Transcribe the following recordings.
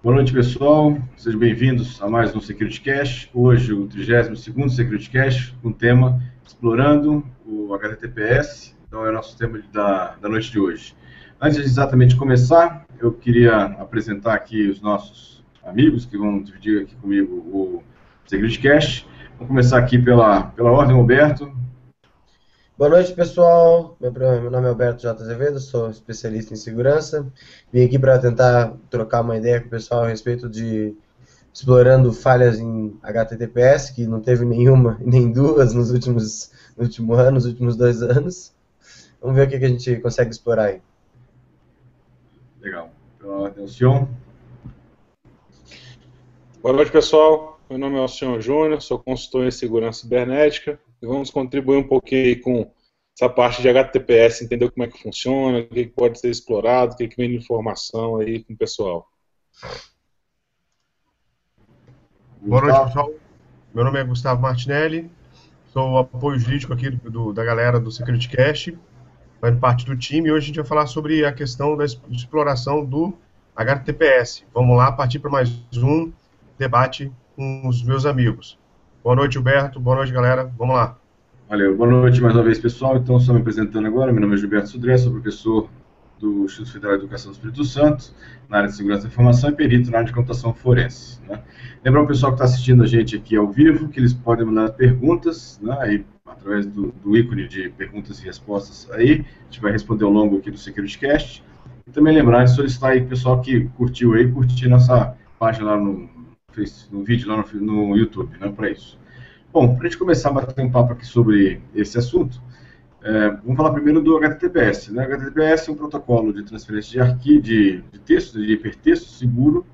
Boa noite, pessoal. Sejam bem-vindos a mais um Security Cash. Hoje, o 32º Security Cash, com o tema Explorando o HTTPS. Então, é o nosso tema da, da noite de hoje. Antes de exatamente começar, eu queria apresentar aqui os nossos amigos que vão dividir aqui comigo o Security Cash. Vamos começar aqui pela, pela ordem, Roberto. Boa noite, pessoal. Meu, meu nome é Alberto J. Azevedo, sou especialista em segurança. Vim aqui para tentar trocar uma ideia com o pessoal a respeito de explorando falhas em HTTPS, que não teve nenhuma nem duas nos últimos no último ano, nos últimos dois anos. Vamos ver o que, a gente consegue explorar aí. Legal. Então, Sion. Boa noite, pessoal. Meu nome é Alcion Júnior, sou consultor em segurança cibernética vamos contribuir um pouquinho com essa parte de HTTPS, entender como é que funciona, o que pode ser explorado, o que vem de informação aí com o pessoal. Boa noite, pessoal. Meu nome é Gustavo Martinelli, sou apoio jurídico aqui do, da galera do Security Cash, fazendo parte do time, e hoje a gente vai falar sobre a questão da exploração do HTTPS. Vamos lá, partir para mais um debate com os meus amigos. Boa noite, Gilberto. Boa noite, galera. Vamos lá. Valeu. Boa noite mais uma vez, pessoal. Então, só me apresentando agora. Meu nome é Gilberto Sudré, sou professor do Instituto Federal de Educação do Espírito Santo, na área de segurança da informação e perito na área de computação forense. Né? Lembrar o pessoal que está assistindo a gente aqui ao vivo que eles podem mandar perguntas, né, aí, através do, do, ícone de perguntas e respostas aí, a gente vai responder ao longo aqui do SecurityCast. E também lembrar de solicitar aí o pessoal que curtiu aí, curtir nossa página lá no, no vídeo lá no, no YouTube, né, para isso. Bom, para a gente começar a bater um papo aqui sobre esse assunto, é, vamos falar primeiro do HTTPS. Né? HTTPS é um protocolo de transferência de arquivo, de, de texto, de hipertexto seguro,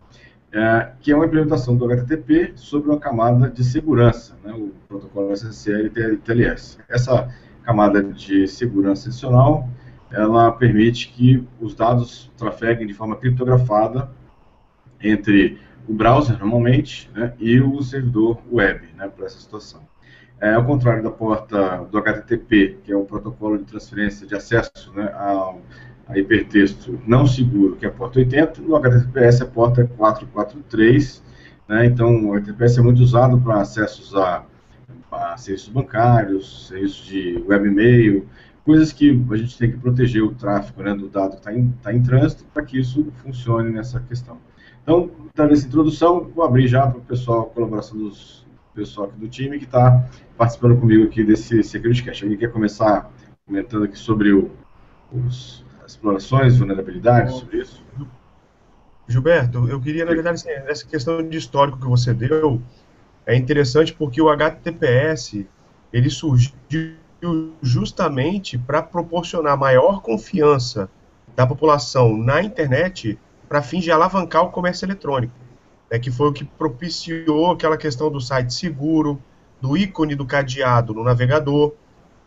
é, que é uma implementação do HTTP sobre uma camada de segurança, né? o protocolo SSL e TLS. Essa camada de segurança adicional, ela permite que os dados trafeguem de forma criptografada entre o browser, normalmente, né, e o servidor web, né, para essa situação. É, ao contrário da porta do HTTP, que é o protocolo de transferência de acesso né, ao, a hipertexto não seguro, que é a porta 80, no HTTPS a porta é 443, né, então o HTTPS é muito usado para acessos a, a serviços bancários, serviços de webmail, coisas que a gente tem que proteger o tráfego né, do dado que está em, tá em trânsito para que isso funcione nessa questão. Então, dando essa introdução, vou abrir já para o pessoal, a colaboração dos pessoal aqui do time que está participando comigo aqui desse Security Cash. Alguém quer começar comentando aqui sobre o, os, as explorações, vulnerabilidades, sobre isso? Gilberto, eu queria, na verdade, assim, essa questão de histórico que você deu é interessante porque o HTTPS ele surgiu justamente para proporcionar maior confiança da população na internet para fins de alavancar o comércio eletrônico, né, que foi o que propiciou aquela questão do site seguro, do ícone do cadeado no navegador,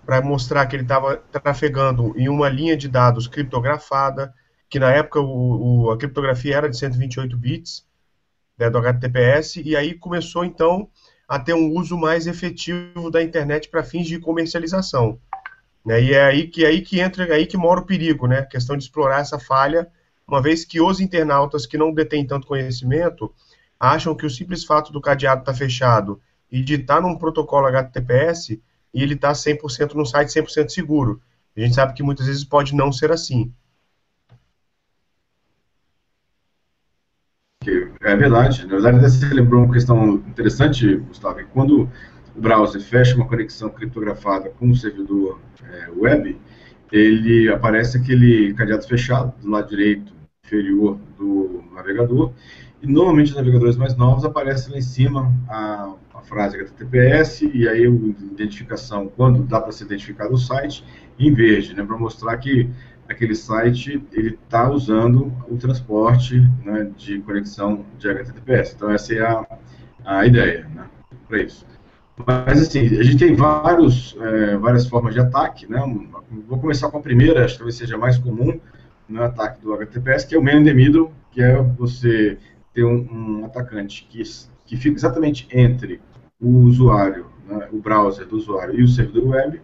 para mostrar que ele estava trafegando em uma linha de dados criptografada, que na época o, o, a criptografia era de 128 bits né, do HTTPS, e aí começou então a ter um uso mais efetivo da internet para fins de comercialização. Né, e é aí que, é aí que entra, é aí que mora o perigo, né, a questão de explorar essa falha uma vez que os internautas que não detêm tanto conhecimento acham que o simples fato do cadeado estar tá fechado e de estar tá num protocolo HTTPS e ele está 100% no site 100% seguro. A gente sabe que muitas vezes pode não ser assim. É verdade. Na verdade, você lembrou uma questão interessante, Gustavo. Quando o browser fecha uma conexão criptografada com o servidor é, web, ele aparece aquele cadeado fechado do lado direito inferior do navegador. E normalmente os navegadores mais novos aparece lá em cima a, a frase HTTPS e aí a identificação, quando dá para ser identificado o site, em verde, né, para mostrar que aquele site ele está usando o transporte né, de conexão de HTTPS. Então essa é a, a ideia né, para isso. Mas assim, a gente tem vários, é, várias formas de ataque, né? Vou começar com a primeira, acho que talvez seja mais comum, no ataque do HTTPS, que é o man in the middle, que é você ter um, um atacante que, que fica exatamente entre o usuário, né, o browser do usuário e o servidor web,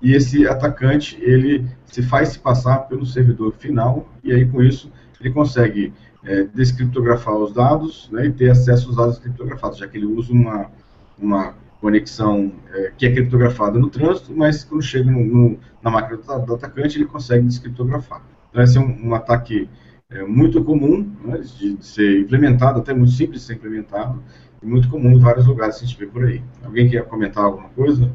e esse atacante ele se faz se passar pelo servidor final e aí com isso ele consegue é, descriptografar os dados né, e ter acesso aos dados criptografados, já que ele usa uma, uma conexão é, que é criptografada no trânsito, mas quando chega no, no, na máquina do, do, atacante ele consegue descriptografar. Então esse é um, um ataque é, muito comum né, de, de, ser implementado, até muito simples de ser implementado, e muito comum em vários lugares que a gente vê por aí. Alguém quer comentar alguma coisa?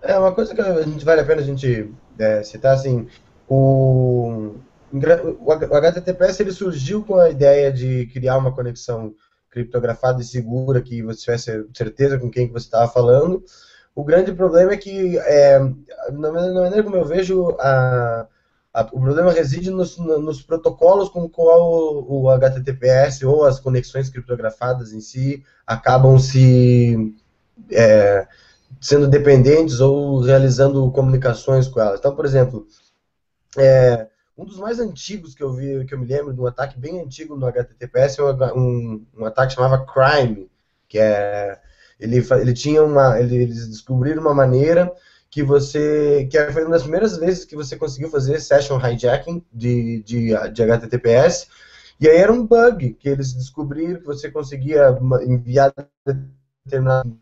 É, uma coisa que a gente vale a pena a gente é, citar, assim, o, o HTTPS ele surgiu com a ideia de criar uma conexão criptografada e segura que você tivesse certeza com quem que você estava falando. O grande problema é que, é, na maneira como eu vejo, a, a, o problema reside nos, nos protocolos com qual o, o HTTPS ou as conexões criptografadas em si acabam se é, sendo dependentes ou realizando comunicações com elas. Então, por exemplo, é, um dos mais antigos que eu vi, que eu me lembro, de um ataque bem antigo no HTTPS, é um, um ataque que chamava Crime, que é ele, ele tinha uma, ele, eles descobriram uma maneira que você, que foi uma das primeiras vezes que você conseguiu fazer session hijacking de, de, de HTTPS, e aí era um bug que eles descobriram que você conseguia enviar determinado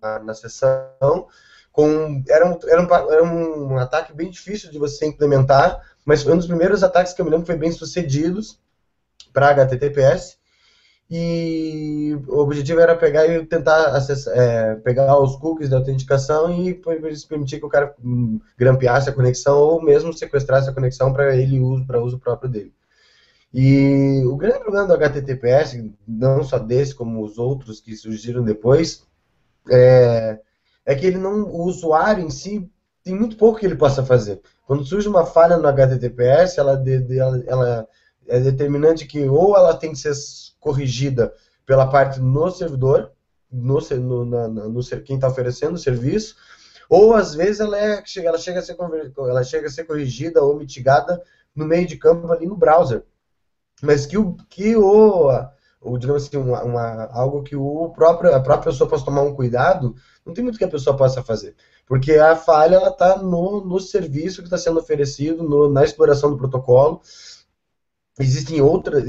na, na sessão. Com, era, um, era, um, era um ataque bem difícil de você implementar, mas foi um dos primeiros ataques que eu me lembro que foi bem sucedidos para HTTPS. E o objetivo era pegar e tentar acessar, é, pegar os cookies da autenticação e permitir que o cara hum, grampeasse a conexão ou mesmo sequestrasse a conexão para ele uso para uso próprio dele. E o grande problema do HTTPS, não só desse como os outros que surgiram depois, é, é que ele não, o usuário em si tem muito pouco que ele possa fazer. Quando surge uma falha no HTTPS, ela, ela, ela é determinante que ou ela tem que ser corrigida pela parte no servidor, no, no, na, no quem está oferecendo o serviço, ou às vezes ela, é, ela, chega a ser, ela chega a ser corrigida ou mitigada no meio de campo ali no browser. Mas que o, que o digamos assim, uma, uma, algo que o próprio, a própria pessoa possa tomar um cuidado, não tem muito que a pessoa possa fazer. Porque a falha está no, no serviço que está sendo oferecido, no, na exploração do protocolo. Existem outras,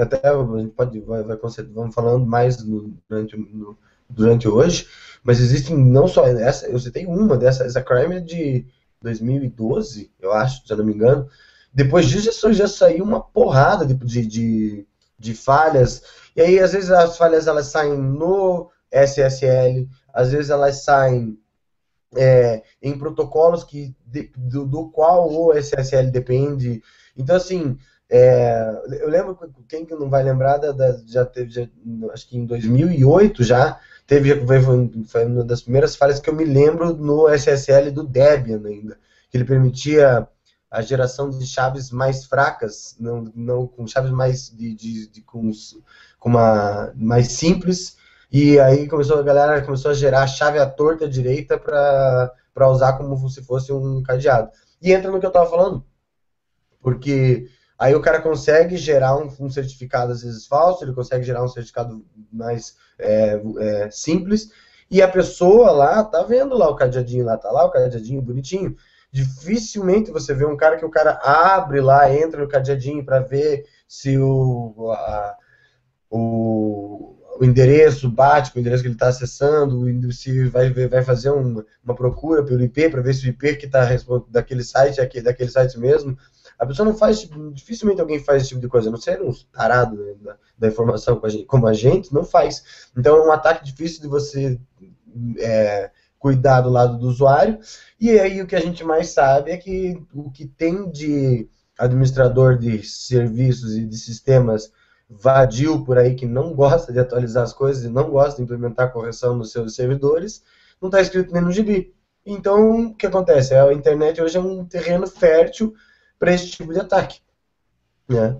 até a gente pode, vai, vai vamos falando mais no, durante, no, durante hoje, mas existem não só essa, eu citei uma dessa, essa crime de 2012, eu acho, se eu não me engano. Depois disso já saiu uma porrada de, de, de de falhas. E aí, às vezes, as falhas elas saem no SSL, às vezes elas saem é, em protocolos que, de, do, do, qual o SSL depende. Então, assim, é, eu lembro, quem que não vai lembrar, da, da já teve, já, acho que em 2008 já, teve, foi uma das primeiras falhas que eu me lembro no SSL do Debian ainda, que ele permitia a geração de chaves mais fracas, não, não com chaves mais de, de, de com, com, uma mais simples. E aí começou a galera começou a gerar a chave à torta direita para usar como se fosse um cadeado. E entra no que eu estava falando, porque aí o cara consegue gerar um, um, certificado às vezes falso, ele consegue gerar um certificado mais é, é, simples, e a pessoa lá tá vendo lá o cadeadinho lá, tá lá o cadeadinho bonitinho. Dificilmente você vê um cara que o cara abre lá, entra no cadeadinho para ver se o, a, o, o, endereço bate com o endereço que ele está acessando, se vai, vai fazer uma, uma procura pelo IP para ver se o IP que está daquele site é daquele site mesmo. A pessoa não faz, dificilmente alguém faz esse tipo de coisa, a não ser um tarado né, da, da, informação como a gente, não faz. Então é um ataque difícil de você é, cuidar do lado do usuário. E aí o que a gente mais sabe é que o que tem de administrador de serviços e de sistemas vadio por aí que não gosta de atualizar as coisas e não gosta de implementar correção nos seus servidores, não está escrito nem no gibi. Então, o que acontece? A internet hoje é um terreno fértil para esse tipo de ataque. Né?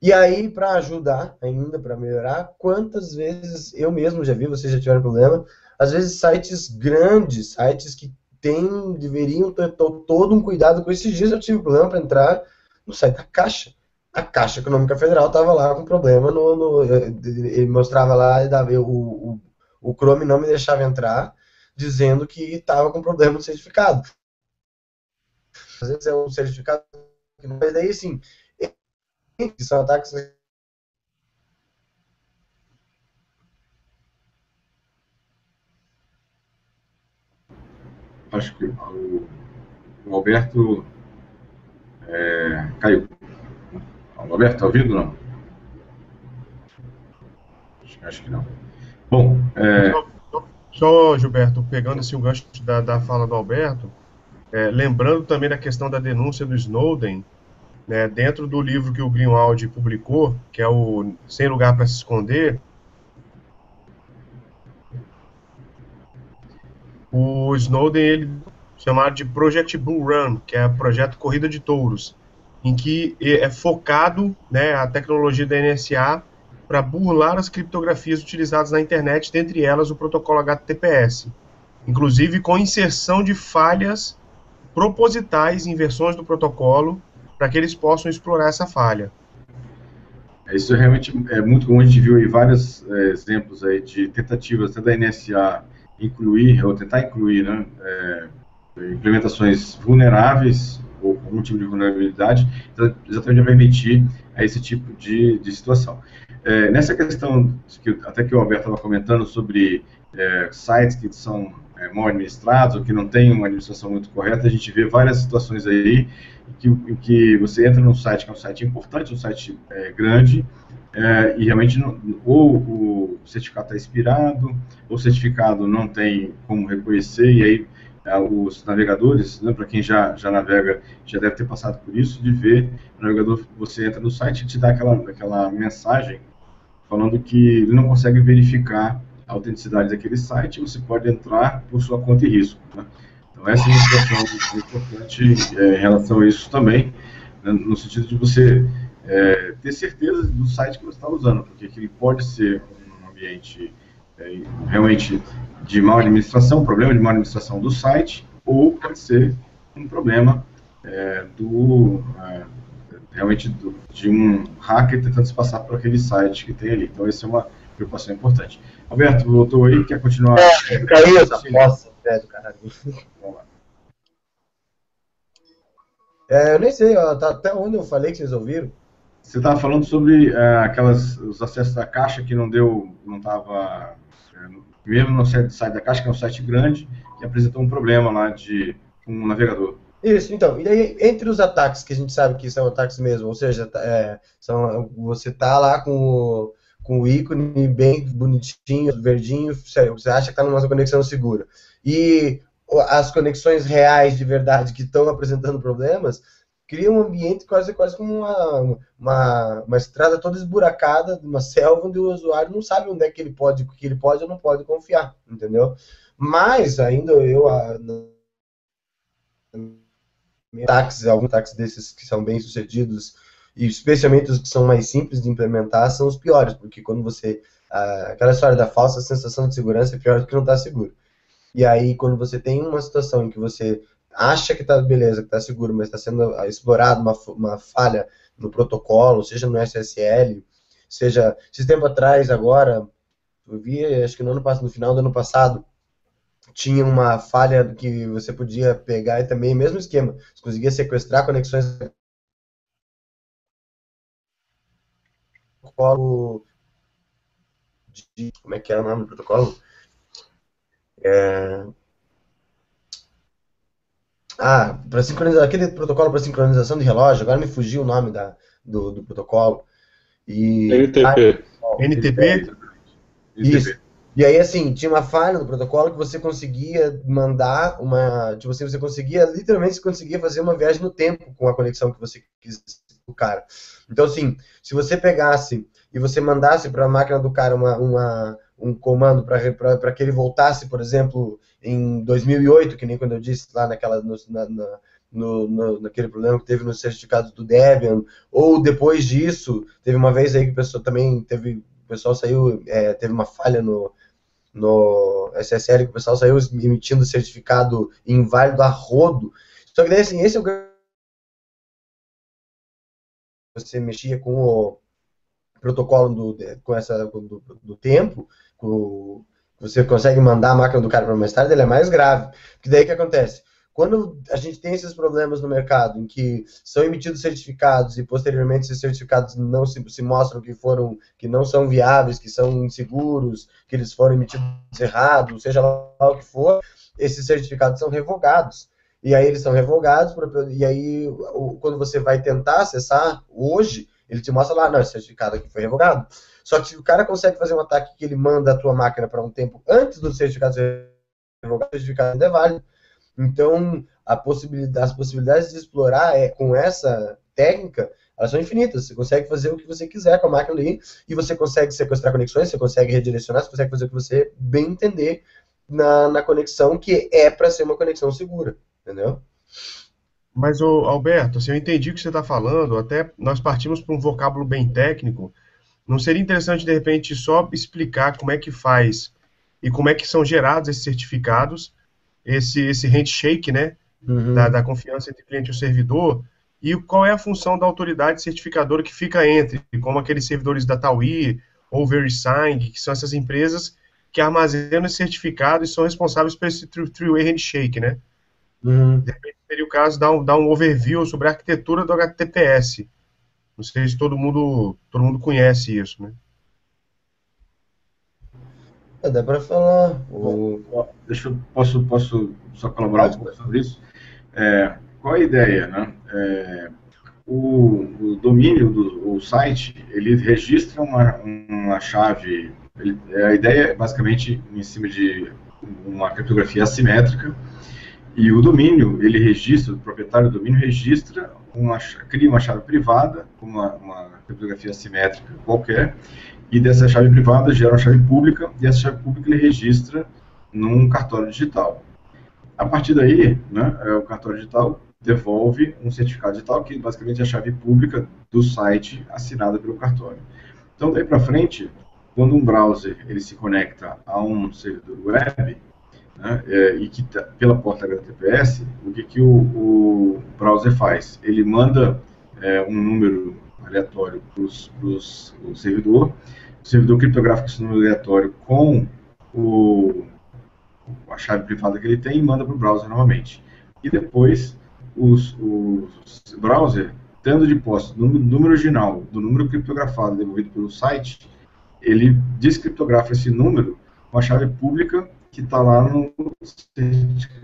E aí, para ajudar ainda, para melhorar, quantas vezes eu mesmo já vi, vocês já tiveram problema, às vezes sites grandes, sites que tem, deveriam ter todo um cuidado com esses dias. Eu tive problema para entrar no site da Caixa. A Caixa Econômica Federal estava lá com problema no, no, ele mostrava lá, o, o, o Chrome não me deixava entrar, dizendo que estava com problema no certificado. Às vezes é um certificado. Mas daí, assim, são ataques Acho que o, o Alberto é, caiu. O Alberto, está ouvindo ou não? Acho, acho, que não. Bom, é... só, só, Gilberto, pegando esse gancho da, da fala do Alberto, é, lembrando também da questão da denúncia do Snowden, né, dentro do livro que o Greenwald publicou, que é o Sem Lugar para Se Esconder, o Snowden ele chamado de Project Bull Run, que é projeto Corrida de Touros, em que é focado né, a tecnologia da NSA para burlar as criptografias utilizadas na internet, dentre elas o protocolo HTTPS, inclusive com inserção de falhas propositais em versões do protocolo para que eles possam explorar essa falha. É, isso realmente é muito comum, a gente viu aí vários é, exemplos aí de tentativas até da NSA incluir, ou tentar incluir, né, é, implementações vulneráveis ou com algum tipo de vulnerabilidade, então, exatamente para permitir a esse tipo de, de situação. É, nessa questão, que, até que o Alberto estava comentando sobre é, sites que são é, mal administrados ou que não têm uma administração muito correta, a gente vê várias situações aí que, que você entra num site que é um site importante, um site é, grande, é, e realmente não, ou o certificado está expirado, ou o certificado não tem como reconhecer, e aí é, os navegadores, né, para quem já, já navega, já deve ter passado por isso, de ver o navegador, você entra no site e te dá aquela, aquela mensagem falando que ele não consegue verificar a autenticidade daquele site, você pode entrar por sua conta e risco. Né? Então essa é uma situação importante é, em relação a isso também, né, no sentido de você é, ter certeza do site que você está usando, porque ele pode ser um ambiente é, realmente de má administração, problema de má administração do site, ou pode ser um problema é, do é, realmente de um hacker tentando se passar por aquele site que tem ali. Então, essa é uma preocupação importante. Alberto, voltou aí, quer continuar? É, caiu essa bosta, velho, caralho. Vamos lá. É, eu nem sei, ó, tá, até onde eu falei que vocês ouviram. Você estava falando sobre é, aquelas, os acessos da caixa que não deu, não estava mesmo no site da Caixa, que é um site grande, que apresentou um problema lá de um navegador. Isso, então, e aí, entre os ataques que a gente sabe que são ataques mesmo, ou seja, tá, é, são, você tá lá com o, com o ícone bem bonitinho, verdinho, você acha que está numa conexão segura. E as conexões reais de verdade que estão apresentando problemas, cria um ambiente quase, quase como uma, uma, uma estrada toda esburacada, uma selva onde o usuário não sabe onde é que ele pode, que ele pode ou não pode confiar, entendeu? Mas ainda eu táxis, alguns táxis desses que são bem sucedidos e especialmente os que são mais simples de implementar são os piores, porque quando você aquela história da falsa sensação de segurança é pior do que não estar seguro. E aí quando você tem uma situação em que você acha que está beleza, que está seguro, mas está sendo explorado uma, uma falha no protocolo, seja no SSL, seja, esse tempo atrás, agora, eu vi, acho que no, ano, no final do ano passado, tinha uma falha que você podia pegar e também, mesmo esquema, você conseguia sequestrar conexões protocolo de, como é que era o nome do protocolo? É, ah, para sincronizar, aquele protocolo para sincronização de relógio, agora me fugiu o nome da, do, do protocolo. E, NTP. Ah, NTP? Isso. E aí, assim, tinha uma falha no protocolo que você conseguia mandar uma. Tipo assim, você conseguia, literalmente, você conseguia fazer uma viagem no tempo com a conexão que você quis o cara. Então, assim, se você pegasse e você mandasse para a máquina do cara uma, uma um comando para que ele voltasse, por exemplo, em 2008, que nem quando eu disse lá naquela, no, na, na, no, no, naquele problema que teve no certificado do Debian, ou depois disso, teve uma vez aí que o pessoal também teve, o pessoal saiu, é, teve uma falha no, no SSL, que o pessoal saiu emitindo certificado inválido a rodo. Só que daí, assim, esse é o você mexia com o protocolo do, com essa, do, do tempo, com, você consegue mandar a máquina do cara para mais tarde, ele é mais grave. Porque daí o que acontece? quando a gente tem esses problemas no mercado, em que são emitidos certificados e posteriormente esses certificados não se, se mostram que foram, que não são viáveis, que são inseguros, que eles foram emitidos errados, seja lá o que for, esses certificados são revogados. E aí eles são revogados, e aí quando você vai tentar acessar hoje, ele te mostra lá, não, esse certificado aqui foi revogado. Só que o cara consegue fazer um ataque que ele manda a tua máquina para um tempo antes do certificado ser revogado, o certificado ainda é válido. Então, possibilidade, as possibilidades de explorar é, com essa técnica, elas são infinitas. Você consegue fazer o que você quiser com a máquina ali, e você consegue sequestrar conexões, você consegue redirecionar, você consegue fazer o que você bem entender na, na conexão, que é para ser uma conexão segura, entendeu? Mas, ô, Alberto, assim, eu entendi o que você está falando, até nós partimos para um vocábulo bem técnico. Não seria interessante, de repente, só explicar como é que faz e como é que são gerados esses certificados esse, esse handshake, né, uhum. da, da, confiança entre cliente e o servidor, e qual é a função da autoridade certificadora que fica entre, como aqueles servidores da TAUI ou VeriSign, que são essas empresas que armazenam esse certificado e são responsáveis por esse three-way handshake, né? Uhum. De repente seria o caso dar um, dar um overview sobre a arquitetura do HTTPS. Não sei se todo mundo, todo mundo conhece isso, né? É, dá para falar. O... Deixa eu, posso, posso só colaborar um pouco sobre isso? É, qual a ideia, né? É, o, o, domínio do o site, ele registra uma, uma chave, ele, a ideia é basicamente em cima de uma criptografia assimétrica, e o domínio, ele registra, o proprietário do domínio registra, uma, cria uma chave privada, uma, uma criptografia assimétrica qualquer, e dessa chave privada gera uma chave pública, e essa chave pública ele registra num cartório digital. A partir daí, né, é, o cartório digital devolve um certificado digital, que basicamente é a chave pública do site assinada pelo cartório. Então, daí para frente, quando um browser ele se conecta a um servidor web, né, é, e que tá, pela porta HTTPS, o que, que o, o browser faz? Ele manda é, um número aleatório para o servidor, o servidor criptografa esse número aleatório com o, a chave privada que ele tem e manda para o browser novamente. E depois, os, o browser, tendo de posse do número original do número criptografado devolvido pelo site, ele descriptografa esse número com a chave pública que está lá no,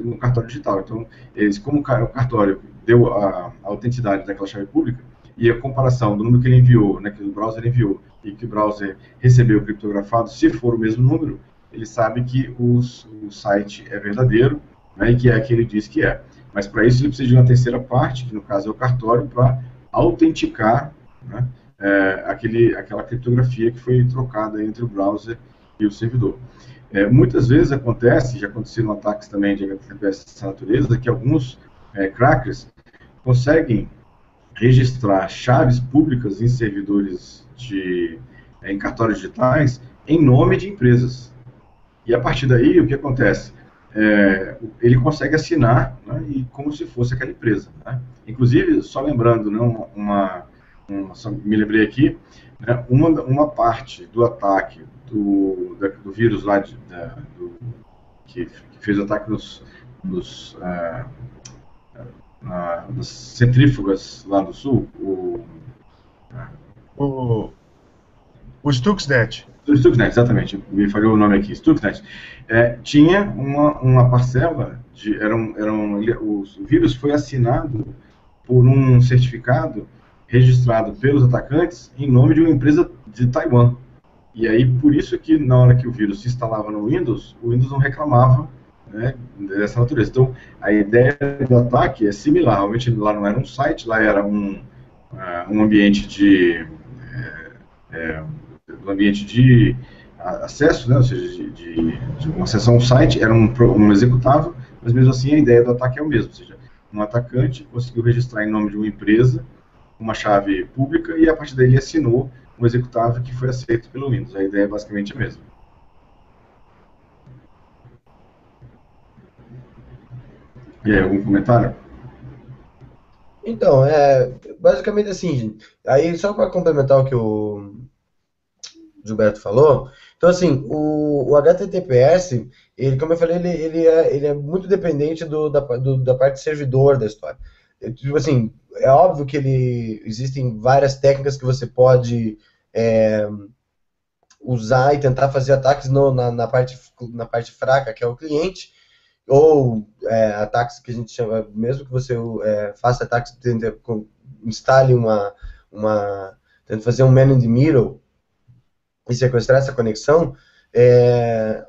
no, cartório digital. Então, eles, como o cartório deu a, a autenticidade daquela chave pública, e a comparação do número que ele enviou, né, que o browser enviou, e que o browser recebeu criptografado, se for o mesmo número, ele sabe que os, o site é verdadeiro né, e que é aquele diz que é. Mas para isso ele precisa de uma terceira parte, que no caso é o cartório, para autenticar né, é, aquele, aquela criptografia que foi trocada entre o browser e o servidor. É, muitas vezes acontece, já aconteceram ataques também de HTTPS dessa natureza, que alguns é, crackers conseguem registrar chaves públicas em servidores de é, em cartórios digitais em nome de empresas. E a partir daí, o que acontece? É, ele consegue assinar né, e como se fosse aquela empresa. Né? Inclusive, só lembrando, né, uma, uma só me lembrei aqui, né, uma, uma parte do ataque do, da, do vírus lá de, da, do, que, fez o ataque nos, nos uh, na, das centrífugas lá do sul, o... O, o Stuxnet. O Stuxnet, exatamente, me falhou o nome aqui, Stuxnet. É, tinha uma, uma parcela, de, era um, era um, o vírus foi assinado por um certificado registrado pelos atacantes em nome de uma empresa de Taiwan. E aí, por isso que na hora que o vírus se instalava no Windows, o Windows não reclamava né, dessa natureza. Então, a ideia do ataque é similar. Realmente, lá não era um site, lá era um, uh, um ambiente de é, é, um ambiente de acesso, né, ou seja, de, de, de uma acessão ao site, era um, um executável, mas mesmo assim a ideia do ataque é o mesmo, ou seja, um atacante conseguiu registrar em nome de uma empresa uma chave pública e a partir daí ele assinou um executável que foi aceito pelo Windows. A ideia é basicamente a mesma. E aí, algum comentário? Então, é basicamente assim, aí só para complementar o que o Gilberto falou, então assim, o, o HTTPS, ele, como eu falei, ele, ele, é, ele é muito dependente do, da, do, da parte servidor da história. Tipo assim, é óbvio que ele existem várias técnicas que você pode é, usar e tentar fazer ataques no, na, na, parte, na parte fraca, que é o cliente, ou é, ataques que a gente chama, mesmo que você é, faça ataques, tente, instale uma, uma, tente fazer um man in the middle e sequestrar essa conexão, é,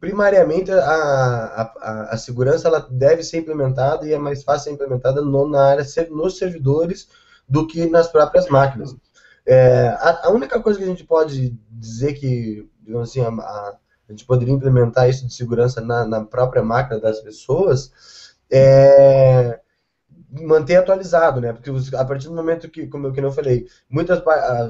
primariamente a, a, a, segurança ela deve ser implementada e é mais fácil ser implementada no, na área nos servidores do que nas próprias máquinas. É, a, a, única coisa que a gente pode dizer que, assim, a, a, gente poderia implementar isso de segurança na, na própria máquina das pessoas é manter atualizado, né? Porque a partir do momento que, como eu, que eu falei, muitas,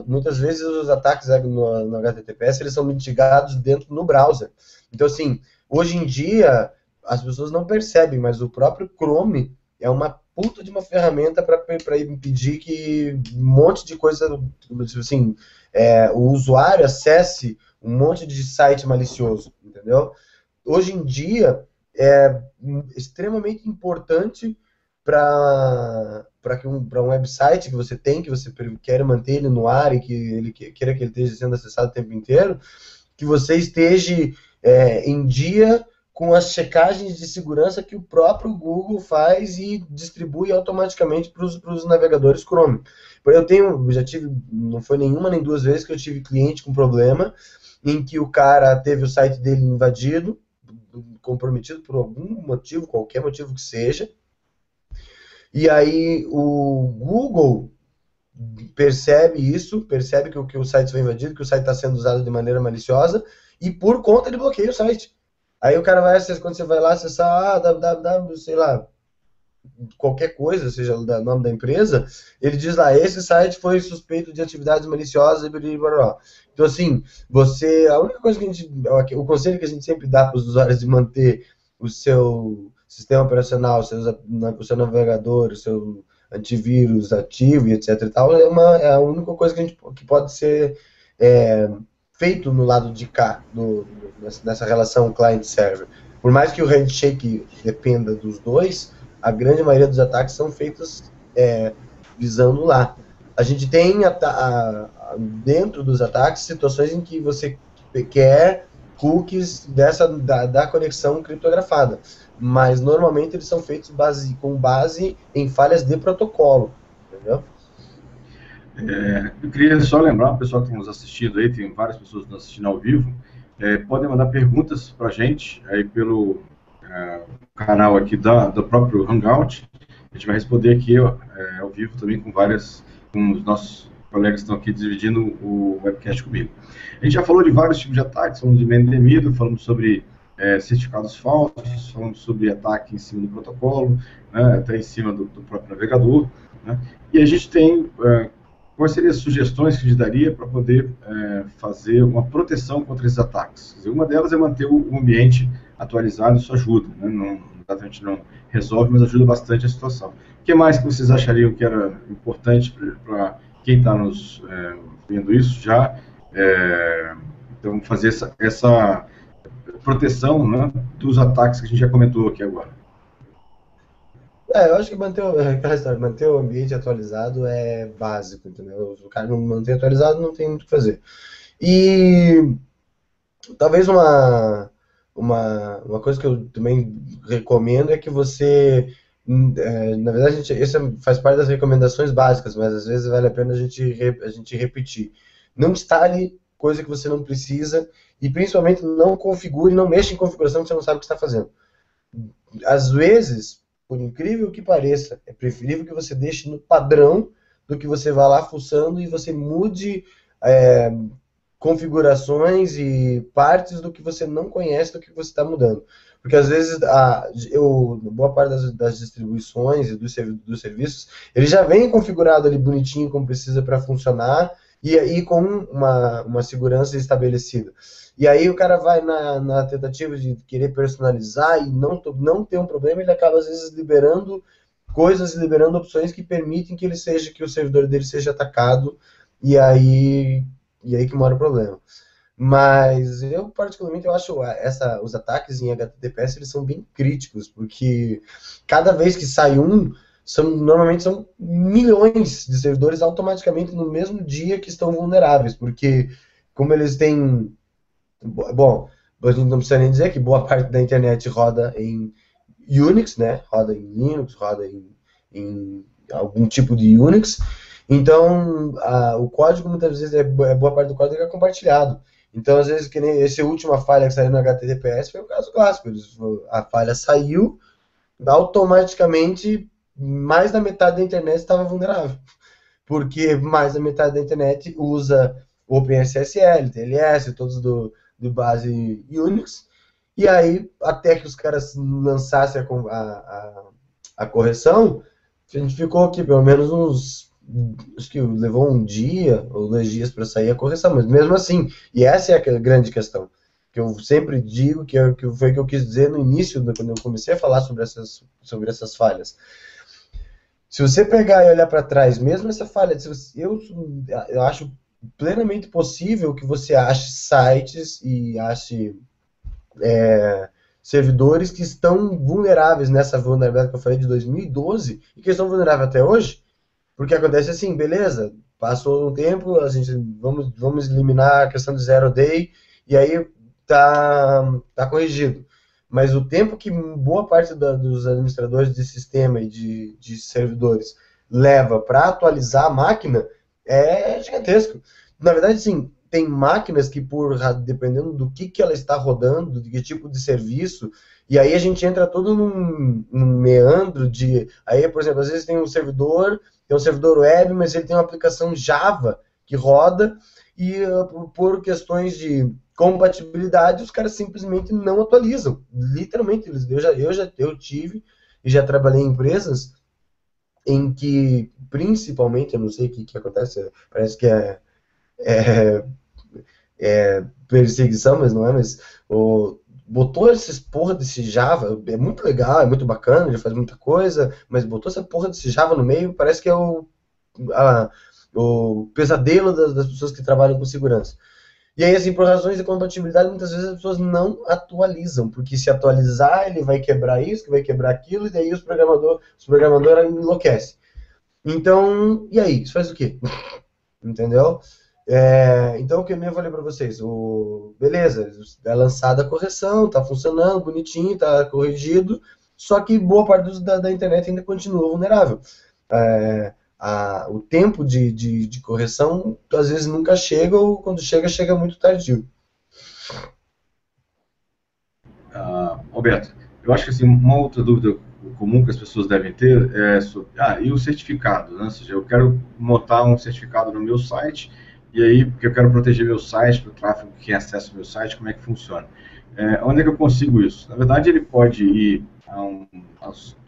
muitas vezes os ataques no, no HTTPS eles são mitigados dentro no browser. Então, assim, hoje em dia as pessoas não percebem, mas o próprio Chrome é uma puta de uma ferramenta para impedir que um monte de coisa, assim, é, o usuário acesse um monte de site malicioso, entendeu? Hoje em dia é extremamente importante para para um, um website que você tem, que você quer manter ele no ar e que ele queira que ele esteja sendo acessado o tempo inteiro, que você esteja é, em dia com as checagens de segurança que o próprio Google faz e distribui automaticamente para os navegadores Chrome. Eu tenho, já tive, não foi nenhuma nem duas vezes que eu tive cliente com problema em que o cara teve o site dele invadido, comprometido por algum motivo, qualquer motivo que seja, e aí o Google percebe isso, percebe que o, que o site foi invadido, que o site está sendo usado de maneira maliciosa, e por conta ele bloqueia o site. Aí o cara vai acessar, quando você vai lá acessar, ah, www, sei lá, qualquer coisa, seja o nome da empresa, ele diz lá, esse site foi suspeito de atividades maliciosas e blá, blá, blá. Então, assim, você, a única coisa que a gente, o conselho que a gente sempre dá para os usuários de manter o seu sistema operacional, seu, o seu navegador, o seu antivírus ativo e etc e tal, é, uma, é a única coisa que, a gente, que pode ser é, feito no lado de cá, do, nessa relação client-server. Por mais que o handshake dependa dos dois, a grande maioria dos ataques são feitos é, visando lá. A gente tem a, a, dentro dos ataques situações em que você quer cookies dessa da, da conexão criptografada, mas normalmente eles são feitos base, com base em falhas de protocolo, entendeu? É, eu queria só lembrar, o pessoal que está nos assistindo aí, tem várias pessoas nos assistindo ao vivo, é, podem mandar perguntas para a gente aí pelo é, canal aqui da, do próprio Hangout. A gente vai responder aqui é, ao vivo também com várias, com os nossos colegas que estão aqui dividindo o webcast comigo. A gente já falou de vários tipos de ataques, falamos de man falamos sobre é, certificados falsos, falamos sobre ataque em cima do protocolo, né, até em cima do, do próprio navegador. Né, e a gente tem é, quais seriam as sugestões que gente daria para poder é, fazer uma proteção contra esses ataques? Dizer, uma delas é manter o ambiente atualizado, isso ajuda, né? não, exatamente não resolve, mas ajuda bastante a situação. O que mais que vocês achariam que era importante para quem está nos é, vendo isso já? É, então, fazer essa, essa proteção né, dos ataques que a gente já comentou aqui agora. É, eu acho que manter, o, manter o ambiente atualizado é básico, entendeu? O cara não manter atualizado não tem muito o que fazer. E talvez uma, uma, uma coisa que eu também recomendo é que você. É, na verdade, gente, isso é, faz parte das recomendações básicas, mas às vezes vale a pena a gente, a gente repetir. Não instale coisa que você não precisa e principalmente não configure, não mexa em configuração que você não sabe o que está fazendo. Às vezes, por incrível que pareça, é preferível que você deixe no padrão do que você vá lá fuçando e você mude é, configurações e partes do que você não conhece do que você está mudando. Porque às vezes a, eu, boa parte das, das distribuições e dos, dos serviços, ele já vem configurado ali bonitinho como precisa para funcionar e aí com uma, uma segurança estabelecida. E aí o cara vai na, na tentativa de querer personalizar e não, não ter um problema, ele acaba às vezes liberando coisas, liberando opções que permitem que ele seja, que o servidor dele seja atacado, e aí, e aí que mora o problema. Mas eu, particularmente, eu acho essa, os ataques em HTTPS eles são bem críticos, porque cada vez que sai um, são, normalmente são milhões de servidores automaticamente no mesmo dia que estão vulneráveis, porque como eles têm. Bom, a gente não precisa nem dizer que boa parte da internet roda em Unix, né? Roda em Linux, roda em, em algum tipo de Unix. Então, a, o código muitas vezes é, é boa parte do código é compartilhado. Então, às vezes, que nem essa última falha que saiu no HTTPS foi o caso clássico. A falha saiu, automaticamente mais da metade da internet estava vulnerável. Porque mais da metade da internet usa OpenSSL, TLS, todos do, de base Unix. E aí, até que os caras lançassem a, a, a correção, a gente ficou aqui pelo menos uns acho que levou um dia ou dois dias para sair a correção, mas mesmo assim, e essa é a grande questão, que eu sempre digo, que, é, que foi o que eu quis dizer no início, quando eu comecei a falar sobre essas, sobre essas falhas. Se você pegar e olhar para trás, mesmo essa falha, eu, eu acho plenamente possível que você ache sites e ache é, servidores que estão vulneráveis nessa vulnerabilidade que eu falei de 2012 e que estão vulneráveis até hoje, porque acontece assim, beleza, passou um tempo, a gente vamos, vamos eliminar a questão de zero day e aí tá, tá corrigido. Mas o tempo que boa parte da, dos administradores de sistema e de, de servidores leva para atualizar a máquina é gigantesco. Na verdade, sim, tem máquinas que, por dependendo do que, que ela está rodando, de que tipo de serviço, e aí a gente entra todo num, num meandro de. Aí, por exemplo, às vezes tem um servidor tem um servidor web, mas ele tem uma aplicação Java que roda e uh, por questões de compatibilidade os caras simplesmente não atualizam. Literalmente, eu já eu já eu tive e já trabalhei em empresas em que principalmente, eu não sei o que, que acontece, parece que é, é, é perseguição, mas não é, mas o, botou esses porra desse Java, é muito legal, é muito bacana, já faz muita coisa, mas botou essa porra desse Java no meio, parece que é o, a, o pesadelo das, das, pessoas que trabalham com segurança. E aí, assim, por razões de compatibilidade, muitas vezes as pessoas não atualizam, porque se atualizar, ele vai quebrar isso, vai quebrar aquilo, e daí os programadores os programadores enlouquecem. Então, e aí? Isso faz o quê? Entendeu? É, então, o que eu falei para vocês, o, beleza, é lançada a correção, está funcionando, bonitinho, está corrigido, só que boa parte da, da internet ainda continua vulnerável. É, a, o tempo de, de, de, correção às vezes nunca chega, ou quando chega, chega muito tardio. Uh, Roberto, eu acho que assim, uma outra dúvida comum que as pessoas devem ter é sobre, ah, e o certificado, né? Ou seja, eu quero montar um certificado no meu site e aí, porque eu quero proteger meu site, para o tráfego que acessa o meu site, como é que funciona? É, onde é que eu consigo isso? Na verdade, ele pode ir a um,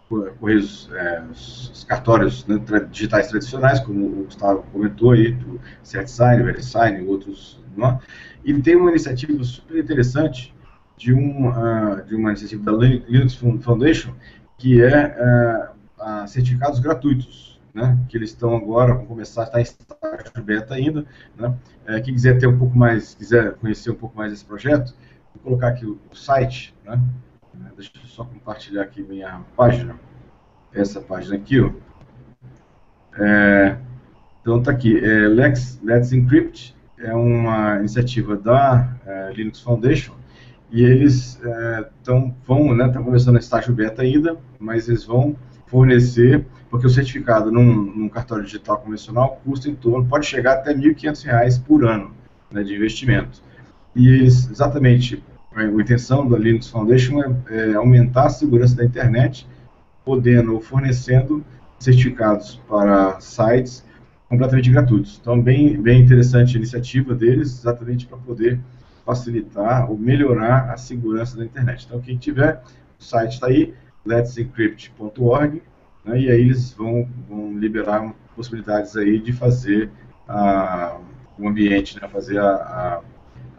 correios, é, os cartórios né, digitais tradicionais, como o Gustavo comentou aí, do CertSign, VeriSign e outros, é? e tem uma iniciativa super interessante de, um, uh, de uma iniciativa da Linux Foundation, que é uh, certificados gratuitos né, que eles estão agora, vão começar, está em estágio beta ainda, né, é, quem quiser ter um pouco mais, quiser conhecer um pouco mais desse projeto, vou colocar aqui o, o site, né, é, deixa eu só compartilhar aqui minha página, essa página aqui, ó, é, então está aqui, é, Let's, Let's Encrypt é uma iniciativa da é, Linux Foundation, e eles é, vão, né, estão começando estágio beta ainda, mas eles vão fornecer, porque o certificado num, num cartório digital convencional custa em torno, pode chegar até R$ 1.500 por ano né, de investimento. E eles, exatamente, a intenção da Linux Foundation é, é aumentar a segurança da internet, podendo, fornecendo certificados para sites completamente gratuitos. Então, bem, bem interessante a iniciativa deles, exatamente para poder facilitar ou melhorar a segurança da internet. Então, quem tiver, o site está aí, let'sencrypt.org, né, e aí eles vão, vão, liberar possibilidades aí de fazer a, o ambiente, né, fazer a, a,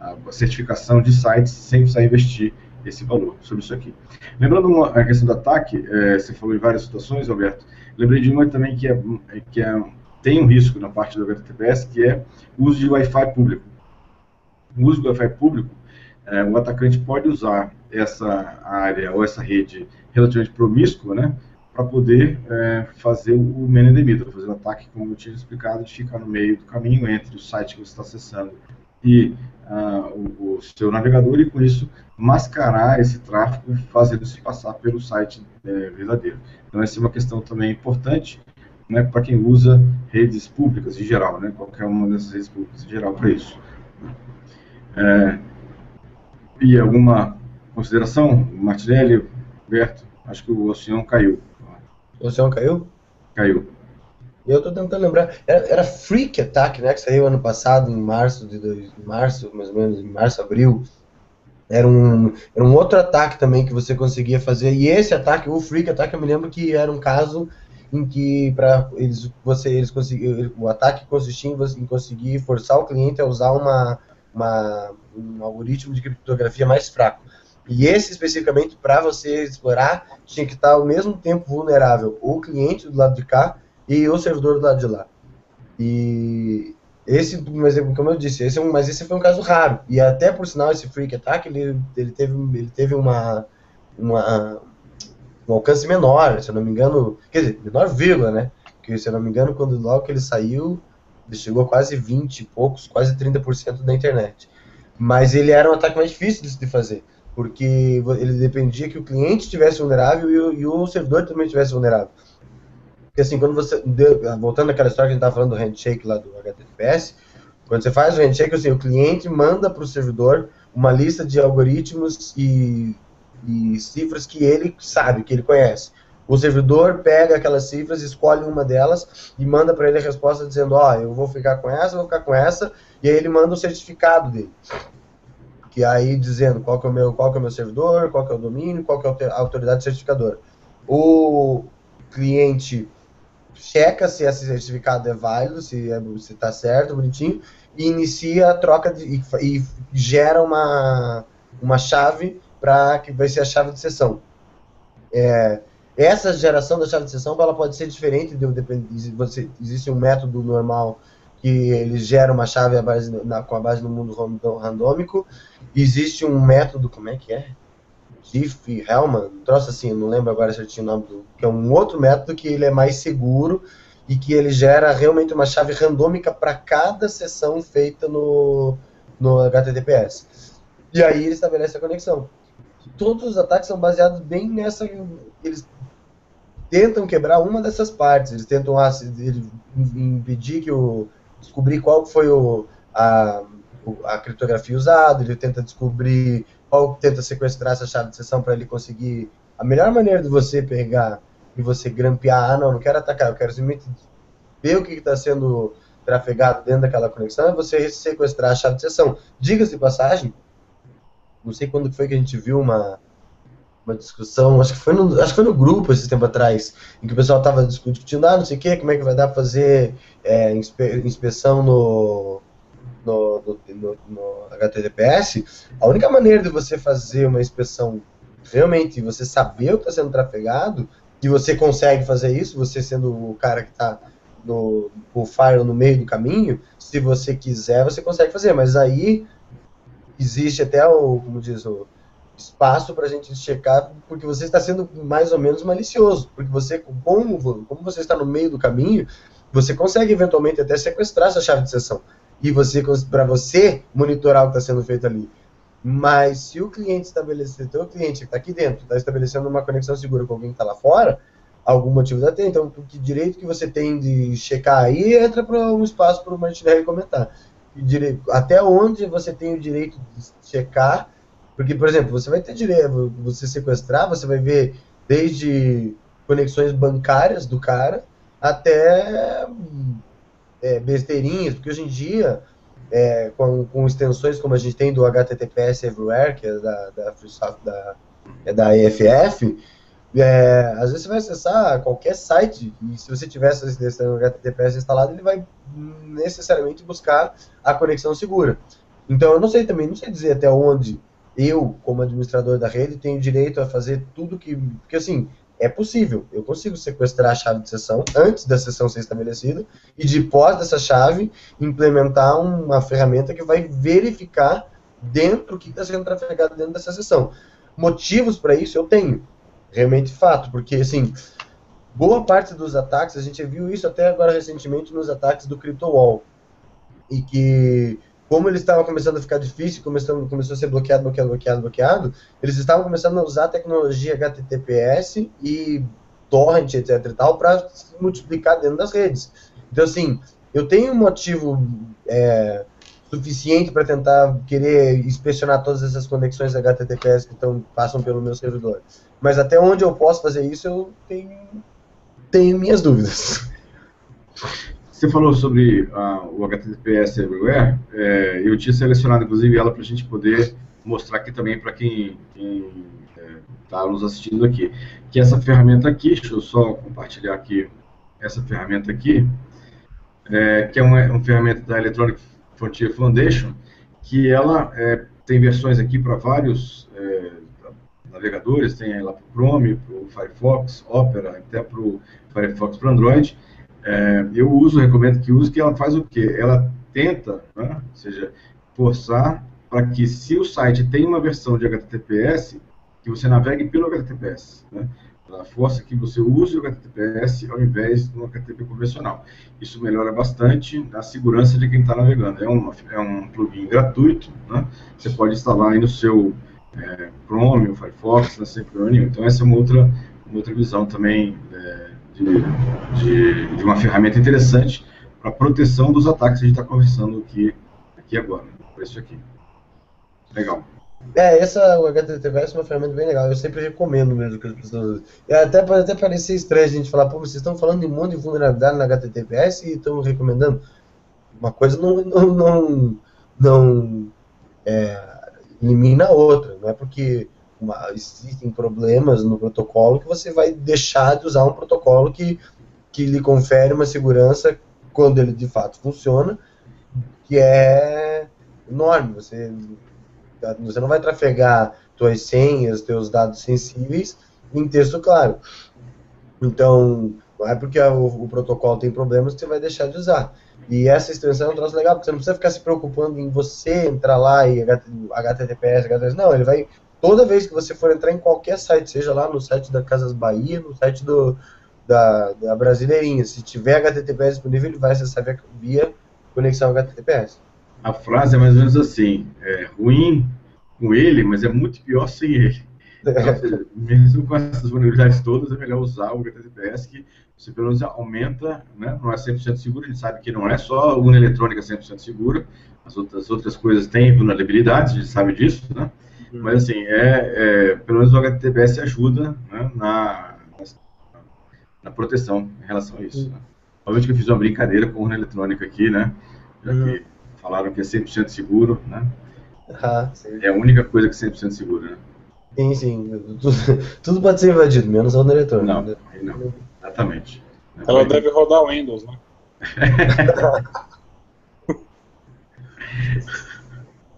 a, certificação de sites sem precisar investir esse valor sobre isso aqui. Lembrando uma, a questão do ataque, é, você falou em várias situações, Alberto, lembrei de uma também que, é, que é, tem um risco na parte do HTTPS, que é o uso de Wi-Fi público. no uso do Wi-Fi público, é, o atacante pode usar essa área ou essa rede relativamente promíscua, né, para poder é, fazer o man in the middle, fazer o ataque, como eu tinha explicado, de ficar no meio do caminho entre o site que você está acessando e uh, o, o, seu navegador e com isso mascarar esse tráfego fazendo-se passar pelo site é, verdadeiro. Então essa é uma questão também importante né, para quem usa redes públicas em geral, né, qualquer uma dessas redes públicas em geral para isso. É, e alguma consideração, Martinelli, Berto? Acho que o oceano caiu. O oceano caiu? Caiu. Eu tô tentando lembrar. Era, era Freak Attack, né? Que saiu ano passado, em março, de dois, março, mais ou menos, em março, abril. Era um, era um outro ataque também que você conseguia fazer. E esse ataque, o Freak Attack, eu me lembro que era um caso em que para eles, você, eles conseguiam, o ataque consistia em, conseguir forçar o cliente a usar uma, uma, um algoritmo de criptografia mais fraco. E esse especificamente, para você explorar, tinha que estar ao mesmo tempo vulnerável o cliente do lado de cá e o servidor do lado de lá. E esse, mas como eu disse, esse é um, mas esse foi um caso raro. E até por sinal esse freak attack ele, ele teve ele teve uma, uma um alcance menor, se eu não me engano, quer dizer, menor vírgula, né? Porque se eu não me engano, quando logo que ele saiu, ele chegou a quase 20 e poucos, quase 30% da internet. Mas ele era um ataque mais difícil de fazer, porque ele dependia que o cliente estivesse vulnerável e o, e o servidor também estivesse vulnerável. Porque assim, quando você. Voltando àquela história que a gente estava falando do handshake lá do HTTPS, quando você faz o handshake, assim, o cliente manda para o servidor uma lista de algoritmos e, e cifras que ele sabe, que ele conhece. O servidor pega aquelas cifras, escolhe uma delas e manda para ele a resposta dizendo, ó, oh, eu vou ficar com essa, vou ficar com essa, e aí ele manda o certificado dele. Que aí dizendo qual que é o meu, qual que é o meu servidor, qual que é o domínio, qual que é a autoridade certificadora. O cliente checa se esse certificado é válido, se é, está certo, bonitinho, e inicia a troca de, e, e gera uma, uma chave para que vai ser a chave de sessão. É, essa geração da chave de sessão ela pode ser diferente de, de você existe um método normal que ele gera uma chave base, na, com a base no mundo randômico. Existe um método como é que é Diffie Hellman troço assim não lembro agora certinho o nome do que é um outro método que ele é mais seguro e que ele gera realmente uma chave randômica para cada sessão feita no no HTTPS e aí ele estabelece a conexão todos os ataques são baseados bem nessa eles tentam quebrar uma dessas partes. Eles tentam impedir que o descobrir qual foi o, a, a criptografia usada. Ele tenta descobrir qual tenta sequestrar essa chave de sessão para ele conseguir a melhor maneira de você pegar e você grampear. Ah, não, não quero atacar. Eu quero simplesmente ver o que está sendo trafegado dentro daquela conexão. É você sequestrar a chave de sessão. Diga-se de passagem. Não sei quando foi que a gente viu uma uma discussão, acho que foi no, acho que foi no grupo esse tempo atrás, em que o pessoal estava discutindo, ah, não sei o que, como é que vai dar para fazer é, inspe, inspeção no, no, no, no, HTTPS. A única maneira de você fazer uma inspeção realmente, você saber o que está sendo trafegado, e você consegue fazer isso, você sendo o cara que está no o file no meio do caminho, se você quiser, você consegue fazer, mas aí existe até o, como diz o espaço para a gente checar, porque você está sendo mais ou menos malicioso, porque você, como, como você está no meio do caminho, você consegue eventualmente até sequestrar essa chave de sessão e você para você monitorar o que está sendo feito ali. Mas se o cliente estabelecer, o cliente que está aqui dentro está estabelecendo uma conexão segura com alguém que está lá fora, algum motivo da ter. Então, que direito que você tem de checar aí entra para um espaço para o Martinelli comentar. Até onde você tem o direito de checar porque, por exemplo, você vai ter direito, você sequestrar, você vai ver desde conexões bancárias do cara até é, besteirinhas, porque hoje em dia, é, com, com, extensões como a gente tem do HTTPS Everywhere, que é da, da, da, é da EFF, é, às vezes você vai acessar qualquer site e se você tiver essa extensão HTTPS instalada, ele vai necessariamente buscar a conexão segura. Então eu não sei também, não sei dizer até onde eu, como administrador da rede, tenho direito a fazer tudo que. Porque, assim, é possível. Eu consigo sequestrar a chave de sessão antes da sessão ser estabelecida e, depois dessa chave, implementar uma ferramenta que vai verificar dentro o que está sendo trafegado dentro dessa sessão. Motivos para isso eu tenho, realmente fato, porque assim, boa parte dos ataques, a gente viu isso até agora recentemente nos ataques do CryptoWall, e que como ele estava começando a ficar difícil, começou, começou a ser bloqueado, bloqueado, bloqueado, bloqueado, eles estavam começando a usar a tecnologia HTTPS e torrent, etc e tal, para se multiplicar dentro das redes. Então, assim, eu tenho um motivo é, suficiente para tentar querer inspecionar todas essas conexões HTTPS que tão, passam pelo meu servidor. Mas até onde eu posso fazer isso, eu tenho, tenho minhas dúvidas. Você falou sobre uh, o HTTPS Everywhere, é, eu tinha selecionado inclusive ela para a gente poder mostrar aqui também para quem está é, nos assistindo aqui, que essa ferramenta aqui, deixa eu só compartilhar aqui essa ferramenta aqui, é, que é uma, uma, ferramenta da Electronic Frontier Foundation, que ela é, tem versões aqui para vários é, navegadores, tem lá para o Chrome, para o Firefox, Opera, até para o Firefox para Android, é, eu uso, recomendo que use, que ela faz o quê? Ela tenta, né, ou seja, forçar para que se o site tem uma versão de HTTPS, que você navegue pelo HTTPS. Né? Ela força que você use o HTTPS ao invés do HTTP convencional. Isso melhora bastante a segurança de quem está navegando. É, uma, é um plugin gratuito, né? você pode instalar aí no seu é, Chrome, ou Firefox, na nenhum. Então essa é uma outra, uma outra visão também é, de, de, de uma ferramenta interessante para proteção dos ataques que a gente está conversando aqui, aqui agora, por isso aqui. Legal. É, essa o HTTPS é uma ferramenta bem legal. Eu sempre recomendo mesmo que as pessoas. É, até pode até parecer estranho a gente falar, pô, vocês estão falando de um monte de vulnerabilidade na HTTPS e estão recomendando. Uma coisa não, não, não, não é, elimina a outra. Não é porque uma, existem problemas no protocolo que você vai deixar de usar um protocolo que, que lhe confere uma segurança quando ele de fato funciona, que é enorme. Você, você não vai trafegar suas senhas, seus dados sensíveis em texto claro. Então, não é porque o, o, protocolo tem problemas que você vai deixar de usar. E essa extensão é um troço legal, porque você não precisa ficar se preocupando em você entrar lá e HTTPS, HTTPS. Não, ele vai toda vez que você for entrar em qualquer site, seja lá no site da Casas Bahia, no site do, da, da Brasileirinha, se tiver HTTPS disponível, ele vai acessar via, via conexão HTTPS. A frase é mais ou menos assim, é ruim com ele, mas é muito pior sem ele. Então, mesmo com essas vulnerabilidades todas, é melhor usar o HTTPS, que você pelo menos aumenta, né? não é 100% seguro, a gente sabe que não é só a urna eletrônica 100% segura, as outras, outras coisas têm vulnerabilidades, a gente sabe disso, né? Uhum. Mas assim, é, é, pelo menos o HTTPS ajuda né, na, na proteção em relação a isso. Né? Obviamente que eu fiz uma brincadeira com urna eletrônica aqui, né? Já uhum. que falaram que é 100% seguro, né? Ah, é a única coisa que é 100% segura, né? Sim, sim. Tudo, tudo, pode ser invadido, menos a urna eletrônica. Não, não. Exatamente. Ela deve rodar o Windows, né?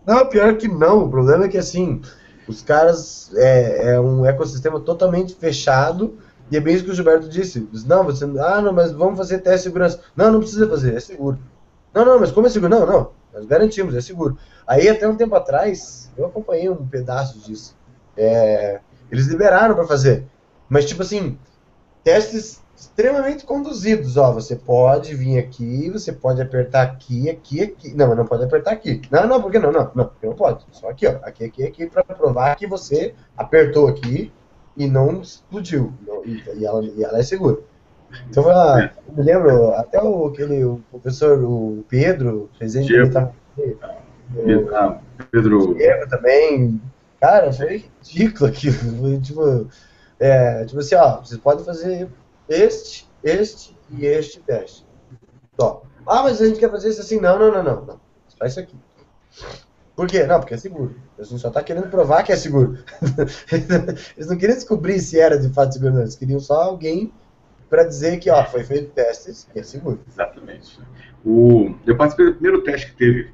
Não, pior que não. O problema é que assim, os caras é, é um ecossistema totalmente fechado. E é bem isso que o Gilberto disse. Não, você. Ah, não, mas vamos fazer teste de segurança. Não, não precisa fazer, é seguro. Não, não, mas como é seguro? Não, não. Nós garantimos, é seguro. Aí até um tempo atrás, eu acompanhei um pedaço disso. É, eles liberaram para fazer. Mas tipo assim, testes extremamente conduzidos. Ó, você pode vir aqui, você pode apertar aqui, aqui, aqui. Não, mas não pode apertar aqui. Não, não, por que não? Não, não, porque não pode. Só aqui, ó. Aqui, aqui, aqui, para provar que você apertou aqui e não explodiu. e, e, ela, e ela é segura. Então, ela, eu me lembro, até o, aquele, o professor, o Pedro, presente, ele tava, ah, Pedro. Diego também. Cara, foi ridículo aquilo. Foi, tipo, é, tipo assim, ó, vocês podem fazer este, este e este teste. Só. Ah, mas a gente quer fazer isso assim. Não, não, não, não. não. Faz isso aqui. Por quê? Não, porque é seguro. A gente só está querendo provar que é seguro. Eles não queriam descobrir se era de fato seguro, não. Eles queriam só alguém para dizer que ó, foi feito testes e é seguro. Exatamente. O, eu participei do primeiro teste que teve,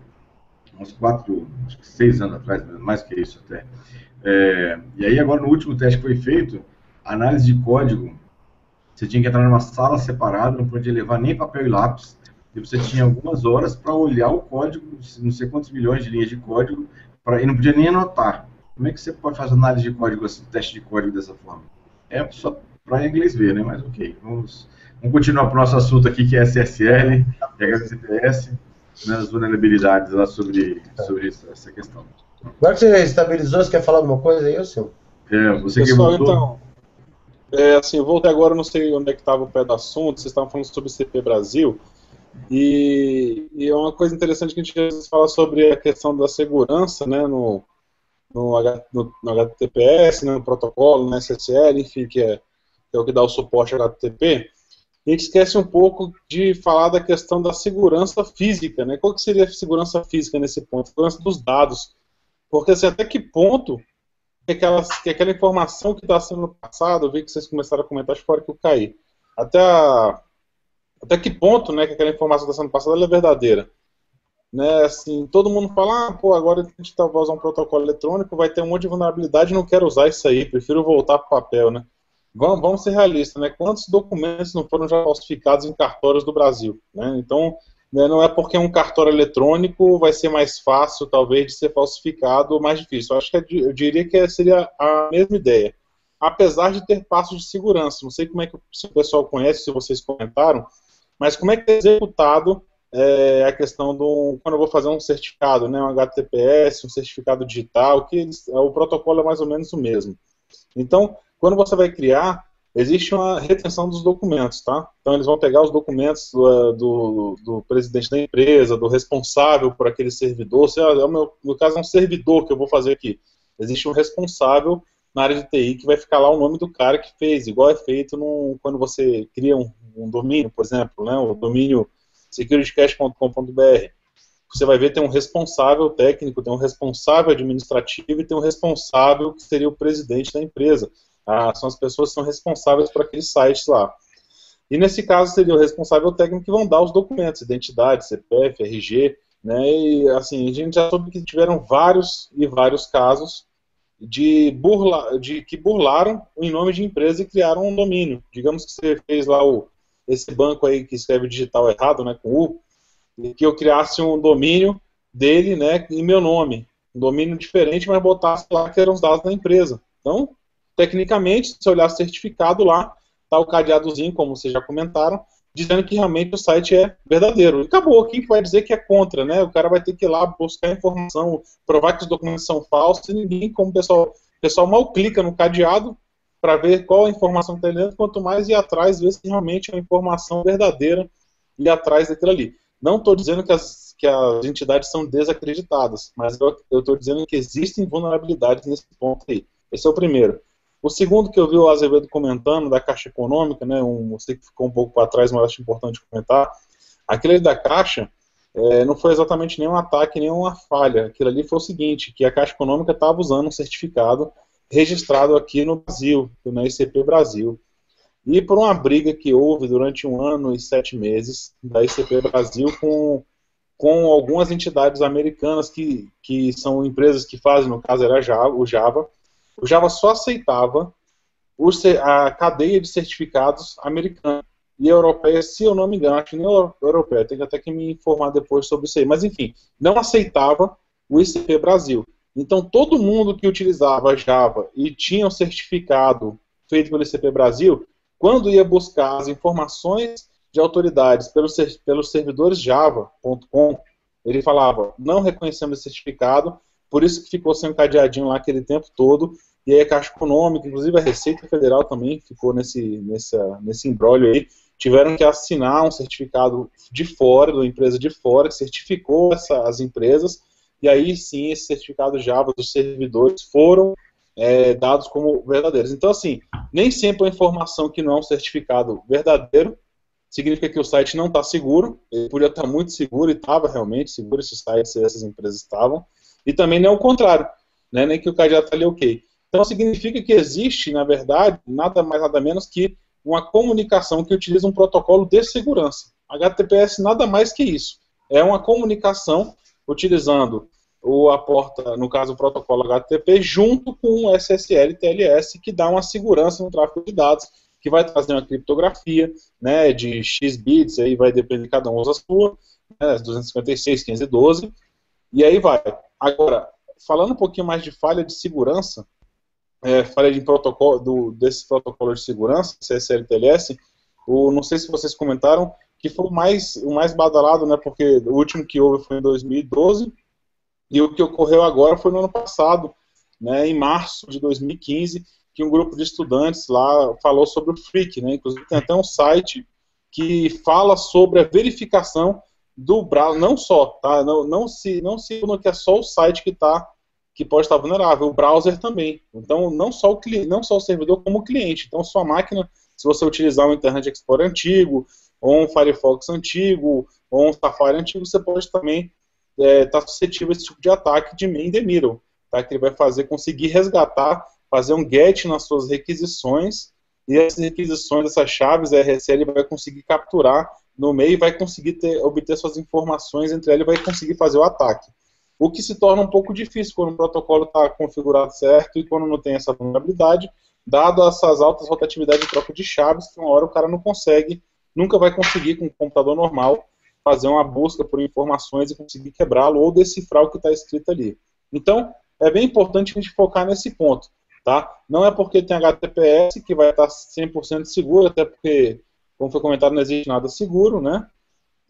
uns quatro, acho que seis anos atrás, mais que isso até. É, e aí agora no último teste que foi feito, análise de código, você tinha que entrar numa sala separada, não podia levar nem papel e lápis, e você tinha algumas horas para olhar o código, não sei quantos milhões de linhas de código, pra, e não podia nem anotar. Como é que você pode fazer análise de código, assim, teste de código dessa forma? É só para inglês ver, né? Mas ok, vamos, vamos continuar para o nosso assunto aqui, que é SSL, HTTPS, né, as vulnerabilidades lá sobre, sobre essa questão. Agora que você estabilizou, você quer falar alguma coisa aí, seu? É, você Pessoal, que voltou. então, é, assim, eu voltei agora, não sei onde é que estava o pé do assunto, vocês estavam falando sobre CP Brasil, e, e é uma coisa interessante que a gente fala sobre a questão da segurança, né, no, no, no, no HTTPS, né, no protocolo, no SSL, enfim, que é, que é o que dá o suporte ao HTTP, a gente esquece um pouco de falar da questão da segurança física, né? Qual que seria a segurança física nesse ponto? Segurança dos dados. Porque assim, até que ponto que, aquelas, que aquela informação que está sendo passada, eu vi que vocês começaram a comentar, acho fora que eu caí. Até, a, até que ponto né, que aquela informação que está sendo passada é verdadeira? Né, assim, todo mundo fala, ah, pô, agora a gente tá, vai usar um protocolo eletrônico, vai ter um monte de vulnerabilidade, não quero usar isso aí, prefiro voltar para papel, né? Vamos, vamos ser realistas, né? Quantos documentos não foram já falsificados em cartórios do Brasil? Né? Então, né, não é porque é um cartório eletrônico vai ser mais fácil, talvez, de ser falsificado ou mais difícil. Eu acho que é eu diria que seria a mesma ideia. Apesar de ter passos de segurança. Não sei como é que o pessoal conhece, se vocês comentaram, mas como é que é executado é, a questão do. Quando eu vou fazer um certificado, né, um HTTPS, um certificado digital, que eles, o protocolo é mais ou menos o mesmo. Então, quando você vai criar, existe uma retenção dos documentos, tá? Então eles vão pegar os documentos do, do, do presidente da empresa, do responsável por aquele servidor, se é, é meu, no caso é um servidor que eu vou fazer aqui. Existe um responsável na área de TI que vai ficar lá o nome do cara que fez, igual é feito quando você cria um, um domínio, por exemplo, né, o domínio securitycache.com.br. Você vai ver tem um responsável técnico, tem um responsável administrativo e tem um responsável que seria o presidente da empresa. Ah, são as pessoas que são responsáveis por aqueles sites lá. E nesse caso seria o responsável técnico que vão dar os documentos, identidade, CPF, RG, né? E assim, a gente já soube que tiveram vários e vários casos de, burla, de que burlaram em nome de empresa e criaram um domínio. Digamos que você fez lá o, esse banco aí que escreve digital errado, né, com U, e que eu criasse um domínio dele, né, em meu nome, um domínio diferente, mas botasse lá que eram os dados da empresa. Então, Tecnicamente, se olhar certificado lá, está o cadeadozinho, como vocês já comentaram, dizendo que realmente o site é verdadeiro. E acabou, quem que vai dizer que é contra, né? O cara vai ter que ir lá buscar informação, provar que os documentos são falsos, e ninguém, como o pessoal, o pessoal mal clica no cadeado para ver qual a informação que está dentro, quanto mais ir atrás, ver se realmente é uma informação verdadeira e atrás daquilo ali. Não estou dizendo que as, que as entidades são desacreditadas, mas eu estou dizendo que existem vulnerabilidades nesse ponto aí. Esse é o primeiro. O segundo que eu vi o Azevedo comentando, da Caixa Econômica, né, um, você que ficou um pouco para trás, mas acho importante comentar, aquele da Caixa é, não foi exatamente nenhum ataque, nenhuma falha. Aquilo ali foi o seguinte, que a Caixa Econômica estava usando um certificado registrado aqui no Brasil, na ICP Brasil. E por uma briga que houve durante um ano e sete meses da ICP Brasil com, com algumas entidades americanas que, que são empresas que fazem, no caso era Java, o Java, o Java só aceitava a cadeia de certificados americana e europeia, se eu não me engano, acho que nem europeia, tenho até que me informar depois sobre isso aí, mas enfim, não aceitava o ICP Brasil. Então todo mundo que utilizava Java e tinha um certificado feito pelo ICP Brasil, quando ia buscar as informações de autoridades pelos, servidores java.com, ele falava, não reconhecemos esse certificado, por isso que ficou sem um cadeadinho lá aquele tempo todo, e aí a Caixa Econômica, inclusive a Receita Federal também ficou nesse, nessa, nesse embrólio aí, tiveram que assinar um certificado de fora, da empresa de fora, que certificou essa, as empresas, e aí sim esse certificado Java dos servidores foram é, dados como verdadeiros. Então, assim, nem sempre a informação que não é um certificado verdadeiro significa que o site não está seguro, ele podia estar muito seguro e estava realmente seguro, esses sites e essas empresas estavam, e também não é o contrário, né, nem que o cadeado está ali ok. Então significa que existe, na verdade, nada mais nada menos que uma comunicação que utiliza um protocolo de segurança. HTTPS nada mais que isso. É uma comunicação utilizando ou a porta, no caso o protocolo HTTP, junto com o SSL TLS, que dá uma segurança no tráfego de dados, que vai trazer uma criptografia né, de X bits, aí vai depender, cada um usa a sua, né, 256, 512, e aí vai. Agora, falando um pouquinho mais de falha de segurança, é, falha de protocolo, do, desse protocolo de segurança, CSL TLS, o, não sei se vocês comentaram, que foi o mais, o mais badalado, né, porque o último que houve foi em 2012, e o que ocorreu agora foi no ano passado, né, em março de 2015, que um grupo de estudantes lá falou sobre o Freak, né, inclusive tem até um site que fala sobre a verificação do browser, não só, tá, não, não se não se que é só o site que está que pode estar vulnerável, o browser também. Então, não só o cliente, não só o servidor como o cliente. Então, sua máquina, se você utilizar um Internet Explorer antigo, ou um Firefox antigo, ou um Safari antigo, você pode também estar é, tá suscetível a esse tipo de ataque de main the middle, tá? que ele vai fazer conseguir resgatar, fazer um get nas suas requisições, e essas requisições, essas chaves RSL, ele vai conseguir capturar no meio e vai conseguir ter, obter suas informações entre elas e vai conseguir fazer o ataque. O que se torna um pouco difícil quando o protocolo está configurado certo e quando não tem essa vulnerabilidade, dado essas altas rotatividades de troca de chaves, que uma hora o cara não consegue, nunca vai conseguir com um computador normal fazer uma busca por informações e conseguir quebrá-lo ou decifrar o que está escrito ali. Então, é bem importante a gente focar nesse ponto. Tá? Não é porque tem HTTPS que vai estar 100% seguro, até porque, como foi comentado, não existe nada seguro, né?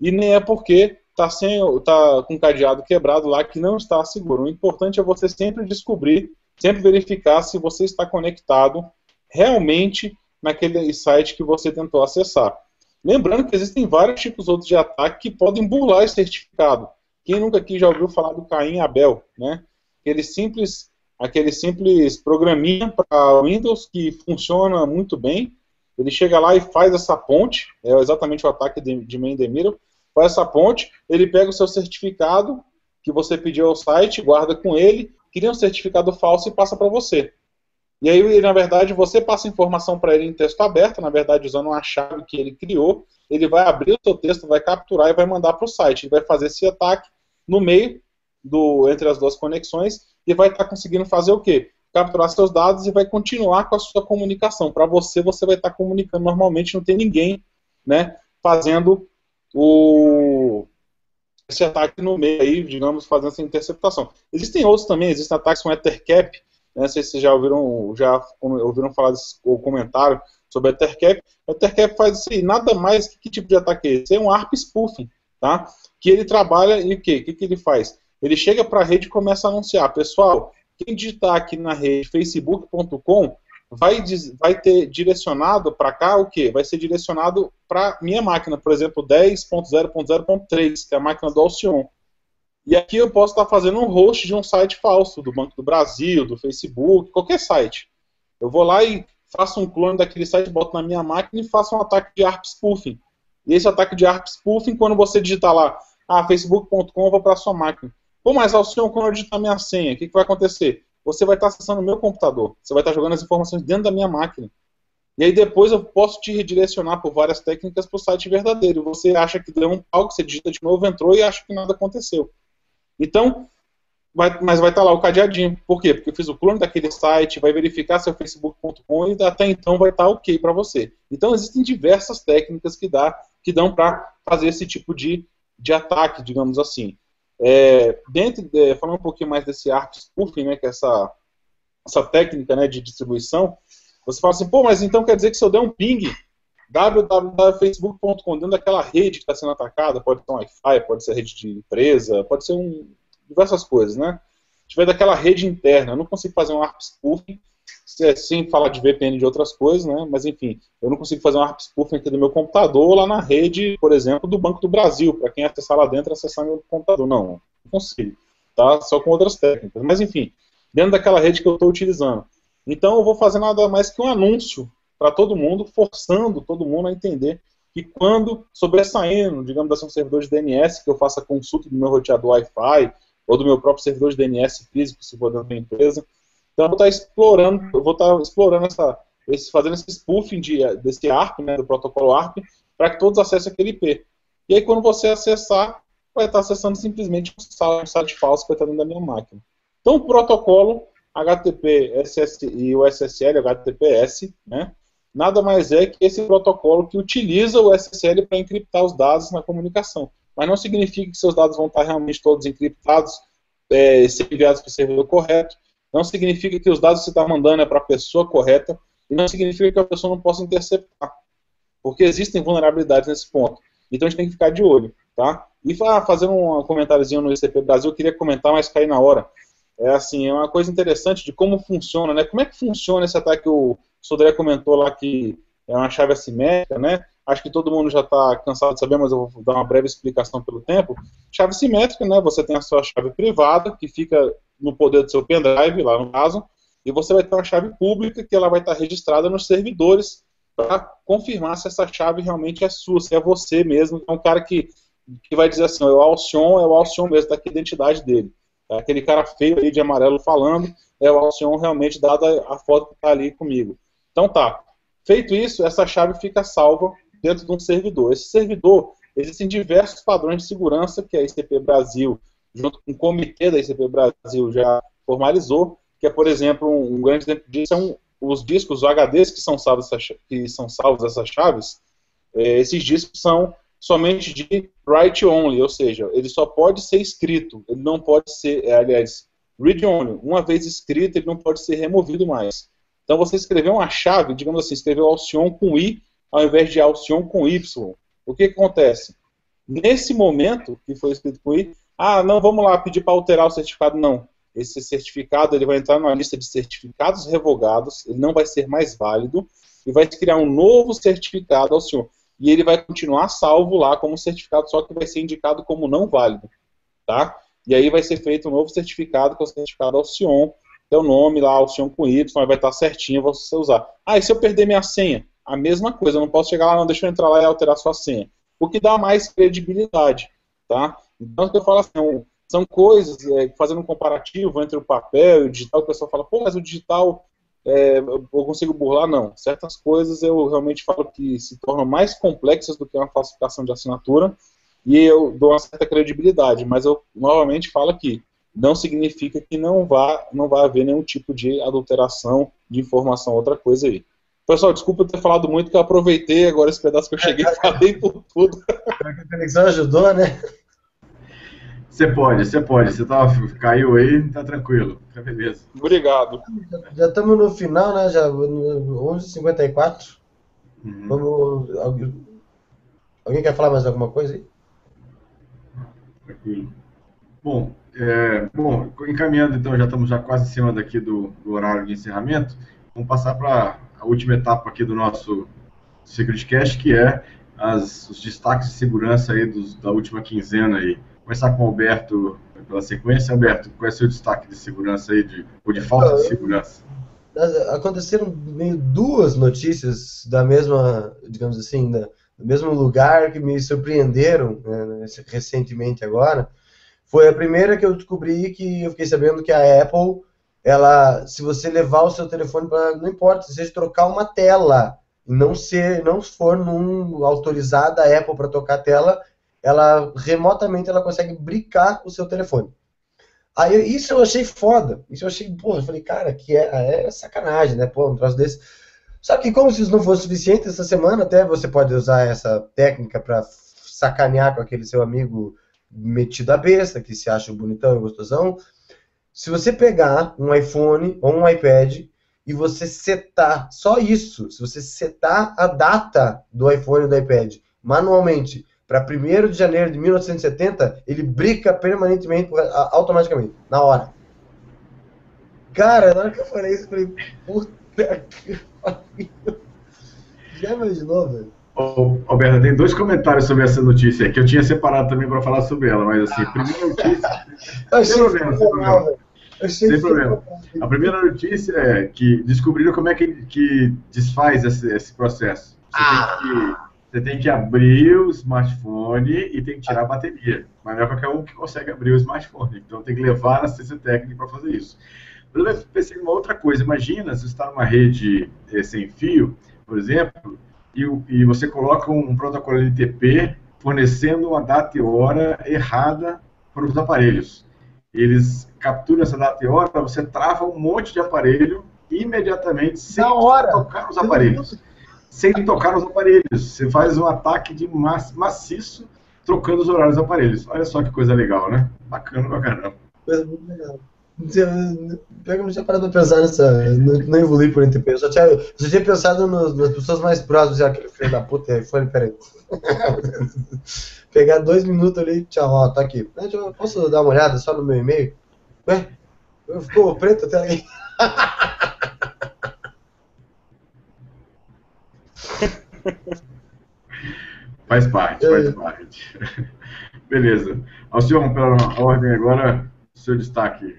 E nem é porque está tá com cadeado quebrado lá que não está seguro. O importante é você sempre descobrir, sempre verificar se você está conectado realmente naquele site que você tentou acessar. Lembrando que existem vários tipos outros de ataque que podem burlar esse certificado. Quem nunca aqui já ouviu falar do Caim Abel, né? Aquele simples, aquele simples programinha para Windows que funciona muito bem. Ele chega lá e faz essa ponte, é exatamente o ataque de, de Mendemiro, faz essa ponte, ele pega o seu certificado que você pediu ao site, guarda com ele, cria um certificado falso e passa para você. E aí, na verdade, você passa informação para ele em texto aberto, na verdade, usando uma chave que ele criou. Ele vai abrir o seu texto, vai capturar e vai mandar para o site. Ele vai fazer esse ataque no meio do entre as duas conexões e vai estar tá conseguindo fazer o quê? Capturar seus dados e vai continuar com a sua comunicação. Para você, você vai estar tá comunicando normalmente, não tem ninguém né, fazendo o, esse ataque no meio aí, digamos, fazendo essa interceptação. Existem outros também, existem ataques com Ethercap, né, não sei se vocês já ouviram, já ouviram falar desse, ou comentário sobre Ethercap. Ethercap faz assim, nada mais que, que tipo de ataque é esse? É um ARP spoofing, tá? Que ele trabalha e o quê? O que, que ele faz? Ele chega para a rede e começa a anunciar, pessoal, quem digitar aqui na rede facebook.com vai, vai ter direcionado para cá o quê? Vai ser direcionado para minha máquina, por exemplo, 10.0.0.3, que é a máquina do Alcyon. E aqui eu posso estar fazendo um host de um site falso, do Banco do Brasil, do Facebook, qualquer site. Eu vou lá e faço um clone daquele site, boto na minha máquina e faço um ataque de ARP spoofing. E esse ataque de ARP spoofing, quando você digitar lá, ah, facebook.com, vou para sua máquina. Pô, mas Alcion, quando eu digitar minha senha, o que, que vai acontecer? Você vai estar acessando o meu computador. Você vai estar jogando as informações dentro da minha máquina. E aí depois eu posso te redirecionar por várias técnicas para o site verdadeiro. Você acha que deu um você digita de novo, entrou e acha que nada aconteceu. Então, vai, mas vai estar lá o cadeadinho. Por quê? Porque eu fiz o clone daquele site, vai verificar seu facebook.com e até então vai estar ok para você. Então existem diversas técnicas que, dá, que dão para fazer esse tipo de, de ataque, digamos assim. É, dentro de, falando um pouquinho mais desse ARP spoofing, né, que é essa, essa técnica né, de distribuição, você fala assim, pô, mas então quer dizer que se eu der um ping www.facebook.com dentro daquela rede que está sendo atacada, pode ser um Wi-Fi, pode ser rede de empresa, pode ser um, diversas coisas, né? Se tiver daquela rede interna, eu não consigo fazer um ARP spoofing, sem falar de VPN de outras coisas, né? Mas enfim, eu não consigo fazer um ARP spoofing aqui do meu computador lá na rede, por exemplo, do Banco do Brasil, para quem acessar lá dentro, acessar meu computador. Não, não consigo, tá? Só com outras técnicas. Mas enfim, dentro daquela rede que eu estou utilizando. Então eu vou fazer nada mais que um anúncio para todo mundo, forçando todo mundo a entender que quando sobressaindo, digamos assim, um servidor de DNS, que eu faça consulta do meu roteador Wi-Fi, ou do meu próprio servidor de DNS físico, se for dentro da empresa. Então eu vou estar explorando, eu vou estar explorando essa, esse, fazendo esse spoofing de, desse ARP, né, do protocolo ARP, para que todos acessem aquele IP. E aí quando você acessar, vai estar acessando simplesmente um site falso que vai estar dentro da minha máquina. Então, o protocolo HTTP SS, e o SSL, HTTPS, né, nada mais é que esse protocolo que utiliza o SSL para encriptar os dados na comunicação. Mas não significa que seus dados vão estar realmente todos encriptados, é, ser enviados para o servidor correto. Não significa que os dados que você está mandando é para a pessoa correta. E não significa que a pessoa não possa interceptar. Porque existem vulnerabilidades nesse ponto. Então a gente tem que ficar de olho. Tá? E fazendo um comentáriozinho no ICP Brasil, eu queria comentar, mas cair na hora. É assim, é uma coisa interessante de como funciona, né? Como é que funciona esse ataque? O Sodré comentou lá que é uma chave assimétrica, né? Acho que todo mundo já está cansado de saber, mas eu vou dar uma breve explicação pelo tempo. Chave simétrica, né? Você tem a sua chave privada, que fica no poder do seu pendrive, lá no caso, e você vai ter uma chave pública que ela vai estar registrada nos servidores para confirmar se essa chave realmente é sua, se é você mesmo. É um cara que, que vai dizer assim, é o Alcion, é o Alcion mesmo, está aqui a identidade dele. É aquele cara feio aí de amarelo falando, é o Alcion realmente, dada a foto que está ali comigo. Então tá. Feito isso, essa chave fica salva dentro de um servidor. Esse servidor, existem diversos padrões de segurança que a ICP Brasil, junto com o comitê da ICP Brasil, já formalizou, que é, por exemplo, um, grande exemplo disso são os discos, os HDs que são salvos, que são salvos essas chaves, é, esses discos são somente de write only, ou seja, ele só pode ser escrito, ele não pode ser, é, aliás, read only. Uma vez escrito, ele não pode ser removido mais. Então você escreveu uma chave, digamos assim, escreveu Alcion com I ao invés de Alcion com Y. O que, que acontece? Nesse momento que foi escrito com I, ah, não, vamos lá pedir para alterar o certificado, não. Esse certificado ele vai entrar numa lista de certificados revogados, ele não vai ser mais válido e vai criar um novo certificado ao senhor e ele vai continuar salvo lá como certificado, só que vai ser indicado como não válido, tá? E aí vai ser feito um novo certificado, que é o certificado Alcion, que é nome lá, Alcion com Y, vai estar certinho, você usar. Ah, e se eu perder minha senha? A mesma coisa, eu não posso chegar lá, não, deixa eu entrar lá e alterar sua senha. O que dá mais credibilidade, tá? Então, o que eu falo assim, é são coisas, é, fazendo um comparativo entre o papel e o digital, o pessoal fala, pô, mas o digital é, eu consigo burlar, não. Certas coisas eu realmente falo que se tornam mais complexas do que uma falsificação de assinatura e eu dou uma certa credibilidade, mas eu novamente falo aqui, não significa que não vá, não vai haver nenhum tipo de adulteração de informação, outra coisa aí. Pessoal, desculpa ter falado muito, que eu aproveitei agora esse pedaço que eu cheguei e falei por tudo. A conexão ajudou, né? Você pode, você pode. Você tá, caiu aí, tá tranquilo. Tá beleza. Obrigado. Já estamos no final, né? Já 11h54. Uhum. Vamos. Alguém, alguém quer falar mais alguma coisa aí? Tranquilo. Bom, é, bom, encaminhando então, já estamos já quase em cima daqui do, do horário de encerramento. Vamos passar para a última etapa aqui do nosso Secret Cash, que é as, os destaques de segurança aí dos, da última quinzena aí começar com o Alberto pela sequência. Alberto, qual é o seu destaque de segurança aí, de, ou de falta de segurança? Aconteceram meio duas notícias da mesma, digamos assim, da, do mesmo lugar que me surpreenderam né, recentemente agora. Foi a primeira que eu descobri que eu fiquei sabendo que a Apple, ela, se você levar o seu telefone para, não importa, se você trocar uma tela não ser, não for num autorizada a Apple para tocar a tela, ela remotamente ela consegue brincar o seu telefone. Aí isso eu achei foda. Isso eu achei, porra, eu falei, cara, que é, é sacanagem, né? Pô, um troço desse. Só que como se isso não fosse suficiente, essa semana até você pode usar essa técnica para sacanear com aquele seu amigo metido a besta, que se acha bonitão e gostosão. Se você pegar um iPhone ou um iPad e você setar só isso, se você setar a data do iPhone ou do iPad manualmente para 1 de janeiro de 1970, ele brinca permanentemente, automaticamente, na hora. Cara, na hora que eu falei isso, eu falei, puta que pariu. Já imaginou, velho? Ô, Alberto, tem dois comentários sobre essa notícia que eu tinha separado também para falar sobre ela, mas assim, a primeira notícia. sem problema, sem problema. Sem problema. A primeira notícia é que descobriram como é que, que desfaz esse, esse processo. Você ah. tem que você tem que abrir o smartphone e tem que tirar a bateria. Mas não é qualquer um que consegue abrir o smartphone. Então tem que levar a assistência técnica para fazer isso. Mas eu pensei em uma outra coisa. Imagina se você está numa rede é, sem fio, por exemplo, e, e você coloca um, protocolo LTP fornecendo uma data e hora errada para os aparelhos. Eles capturam essa data e hora, você trava um monte de aparelho imediatamente sem tocar nos aparelhos. Sem tocar nos aparelhos. Você faz um ataque de maciço trocando os horários dos aparelhos. Olha só que coisa legal, né? Bacana pra caramba. Coisa muito legal. Pega, não tinha parado pra pensar nessa. Não, não evolui por NTP. Eu só tinha, eu só tinha pensado nos, nas pessoas mais próximas. Aquele filho da puta, iPhone, peraí. Pegar dois minutos ali, tchau, ó, tá aqui. Posso dar uma olhada só no meu e-mail? Ué? Ficou preto até aí. faz parte, faz é. parte. Beleza. Alcion, pela ordem agora, seu destaque.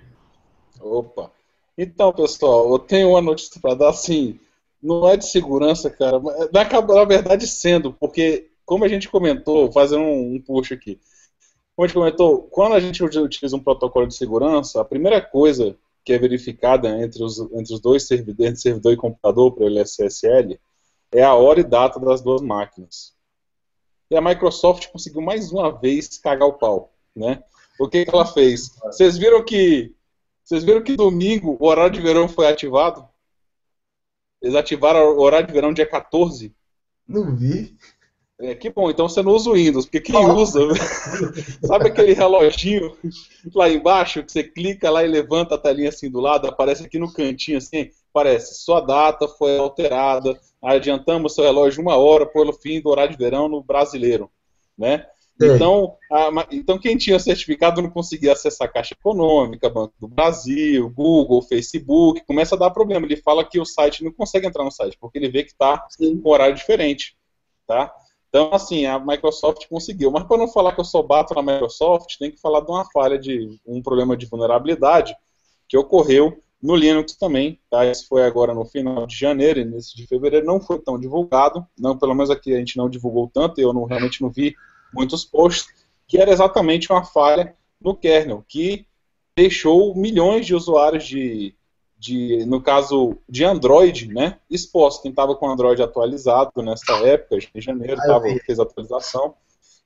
Opa. Então, pessoal, eu tenho uma notícia para dar, assim, não é de segurança, cara, mas acaba, na verdade, sendo, porque, como a gente comentou, fazendo um, um push aqui, como a gente comentou, quando a gente utiliza um protocolo de segurança, a primeira coisa que é verificada entre os, entre os dois servidores, servidor e computador, para o LSSL, é a hora e data das duas máquinas. E a Microsoft conseguiu mais uma vez cagar o pau, né? O que, que ela fez? Vocês viram que vocês viram que domingo o horário de verão foi ativado? Eles ativaram o horário de verão dia 14. Não vi. É, que bom, então você não usa o Windows, porque quem usa, sabe aquele reloginho lá embaixo, que você clica lá e levanta a telinha assim do lado, aparece aqui no cantinho assim, parece, sua data foi alterada, adiantamos seu relógio uma hora pelo fim do horário de verão no brasileiro, né? Então, a, então, quem tinha certificado não conseguia acessar a Caixa Econômica, Banco do Brasil, Google, Facebook, começa a dar problema. Ele fala que o site não consegue entrar no site, porque ele vê que está com horário diferente. Tá? Então, assim, a Microsoft conseguiu. Mas para não falar que eu só bato na Microsoft, tem que falar de uma falha, de um problema de vulnerabilidade que ocorreu no Linux também. Tá? Esse foi agora no final de janeiro, início de fevereiro, não foi tão divulgado. Não, pelo menos aqui a gente não divulgou tanto, eu não, realmente não vi muitos posts, que era exatamente uma falha no kernel, que deixou milhões de usuários de, de no caso de Android, né, expostos. Quem estava com Android atualizado nessa época, em janeiro, tava, fez a atualização.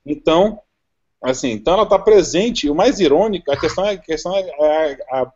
Então, assim, então ela está presente. O mais irônico, a questão é, a questão é, é a,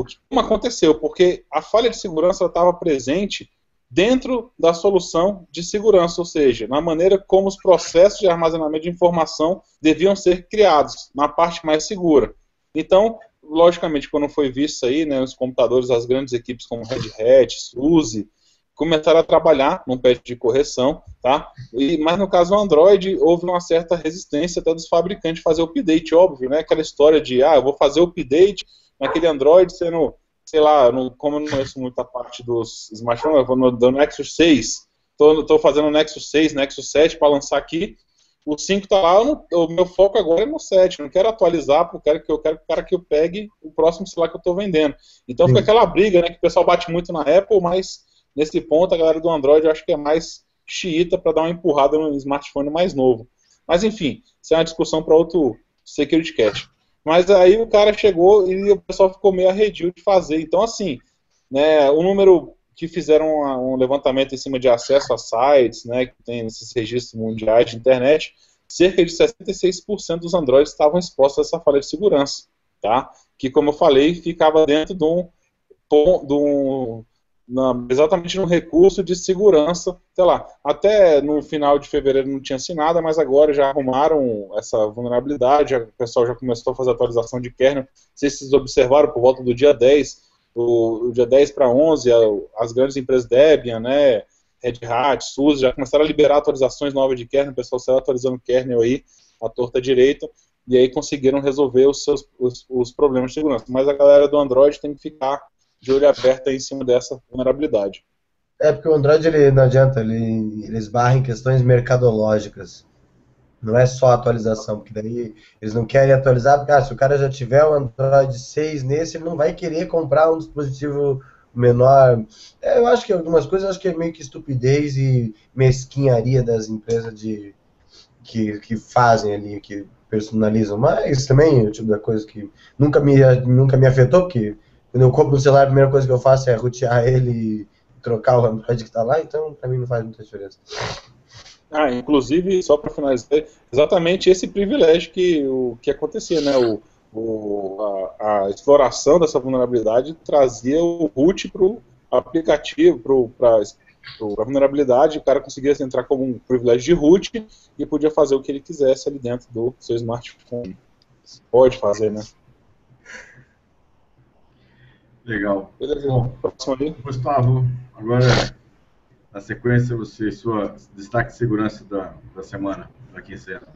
o que aconteceu, porque a falha de segurança estava presente dentro da solução de segurança, ou seja, na maneira como os processos de armazenamento de informação deviam ser criados, na parte mais segura. Então, logicamente, quando foi visto aí, né, os computadores, as grandes equipes como Red Hat, SUSE, começaram a trabalhar num patch de correção, tá? E, mas no caso do Android, houve uma certa resistência até dos fabricantes fazer o update, óbvio, né? Aquela história de, ah, eu vou fazer o update naquele Android sendo sei lá, no, como eu não conheço muito a parte dos smartphones, eu vou no, do Nexus 6, estou fazendo o Nexus 6, Nexus 7 para lançar aqui, o 5 está lá, não, o meu foco agora é no 7, não quero atualizar, porque eu quero que eu quero que o cara que eu pegue o próximo celular que eu estou vendendo. Então Sim. fica aquela briga, né, que o pessoal bate muito na Apple, mas nesse ponto a galera do Android eu acho que é mais xiita para dar uma empurrada no smartphone mais novo. Mas enfim, isso é uma discussão para outro Security Cat. Mas aí o cara chegou e o pessoal ficou meio arredio de fazer. Então, assim, né, o número que fizeram um levantamento em cima de acesso a sites, né, que tem esses registros mundiais de internet, cerca de 66% dos Androids estavam expostos a essa falha de segurança, tá? Que, como eu falei, ficava dentro de um, de um na, exatamente no recurso de segurança, sei lá, até no final de fevereiro não tinha assinado, mas agora já arrumaram essa vulnerabilidade, o pessoal já começou a fazer atualização de kernel, se vocês observaram, por volta do dia 10, o, o dia 10 para 11, as grandes empresas Debian, né, Red Hat, SUSE, já começaram a liberar atualizações novas de kernel, o pessoal saiu atualizando o kernel aí, a torta direita, e aí conseguiram resolver os seus os, os problemas de segurança. Mas a galera do Android tem que ficar de olho aberto em cima dessa vulnerabilidade. É porque o Android ele não adianta, ele, ele esbarra em questões mercadológicas. Não é só atualização, porque daí eles não querem atualizar, porque ah, se o cara já tiver o Android 6 nesse, ele não vai querer comprar um dispositivo menor. É, eu acho que algumas coisas acho que é meio que estupidez e mesquinharia das empresas de que, que fazem ali, que personalizam, mas também é o tipo da coisa que nunca me, nunca me afetou, porque quando eu compro um celular, a primeira coisa que eu faço é rotear ele e trocar o Android que está lá, então para mim não faz muita diferença. Ah, inclusive, só para finalizar, exatamente esse privilégio que, o, que acontecia, né? O, o, a, a, exploração dessa vulnerabilidade trazia o root para o aplicativo, para a vulnerabilidade, o cara conseguia entrar como um privilégio de root e podia fazer o que ele quisesse ali dentro do seu smartphone. Pode fazer, né? Legal. Beleza. Bom, Gustavo, agora na sequência você sua destaque de segurança da, da semana da quinzena.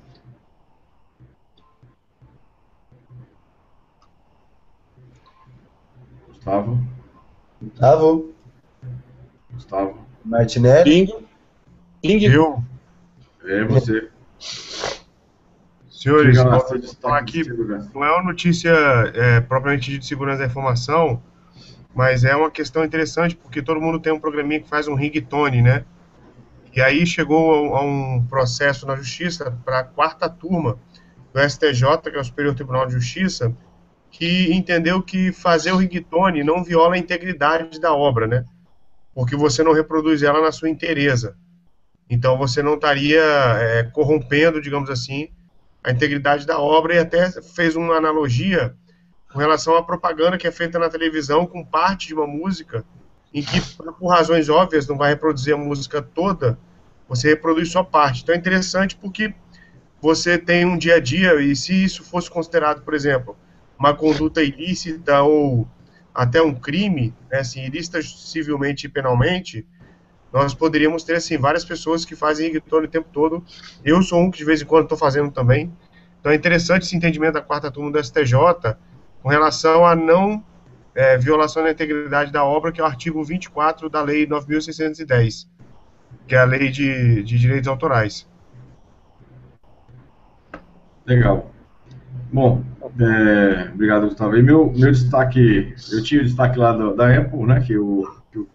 Gustavo. Gustavo. Gustavo. Martinelli. Ping. Ping. Eu. É você. Senhores, aqui não é uma notícia é, propriamente de segurança da informação, mas é uma questão interessante porque todo mundo tem um programinha que faz um ringtone, né? E aí chegou a, um processo na justiça para a quarta turma do STJ, que é o Superior Tribunal de Justiça, que entendeu que fazer o ringtone não viola a integridade da obra, né? Porque você não reproduz ela na sua inteireza. Então você não estaria é, corrompendo, digamos assim, a integridade da obra e até fez uma analogia com relação à propaganda que é feita na televisão com parte de uma música, em que, por razões óbvias, não vai reproduzir a música toda, você reproduz só parte. Então é interessante porque você tem um dia a dia, e se isso fosse considerado, por exemplo, uma conduta ilícita ou até um crime, né, assim, ilícita civilmente e penalmente, nós poderíamos ter assim várias pessoas que fazem ringtone o tempo todo. Eu sou um que de vez em quando estou fazendo também. Então é interessante esse entendimento da quarta turma do STJ, com relação à não é, violação da integridade da obra, que é o artigo 24 da Lei 9.610, que é a Lei de, de Direitos Autorais. Legal. Bom, é, obrigado, Gustavo. E meu, meu destaque, eu tinha o destaque lá do, da Apple, né, que o, que o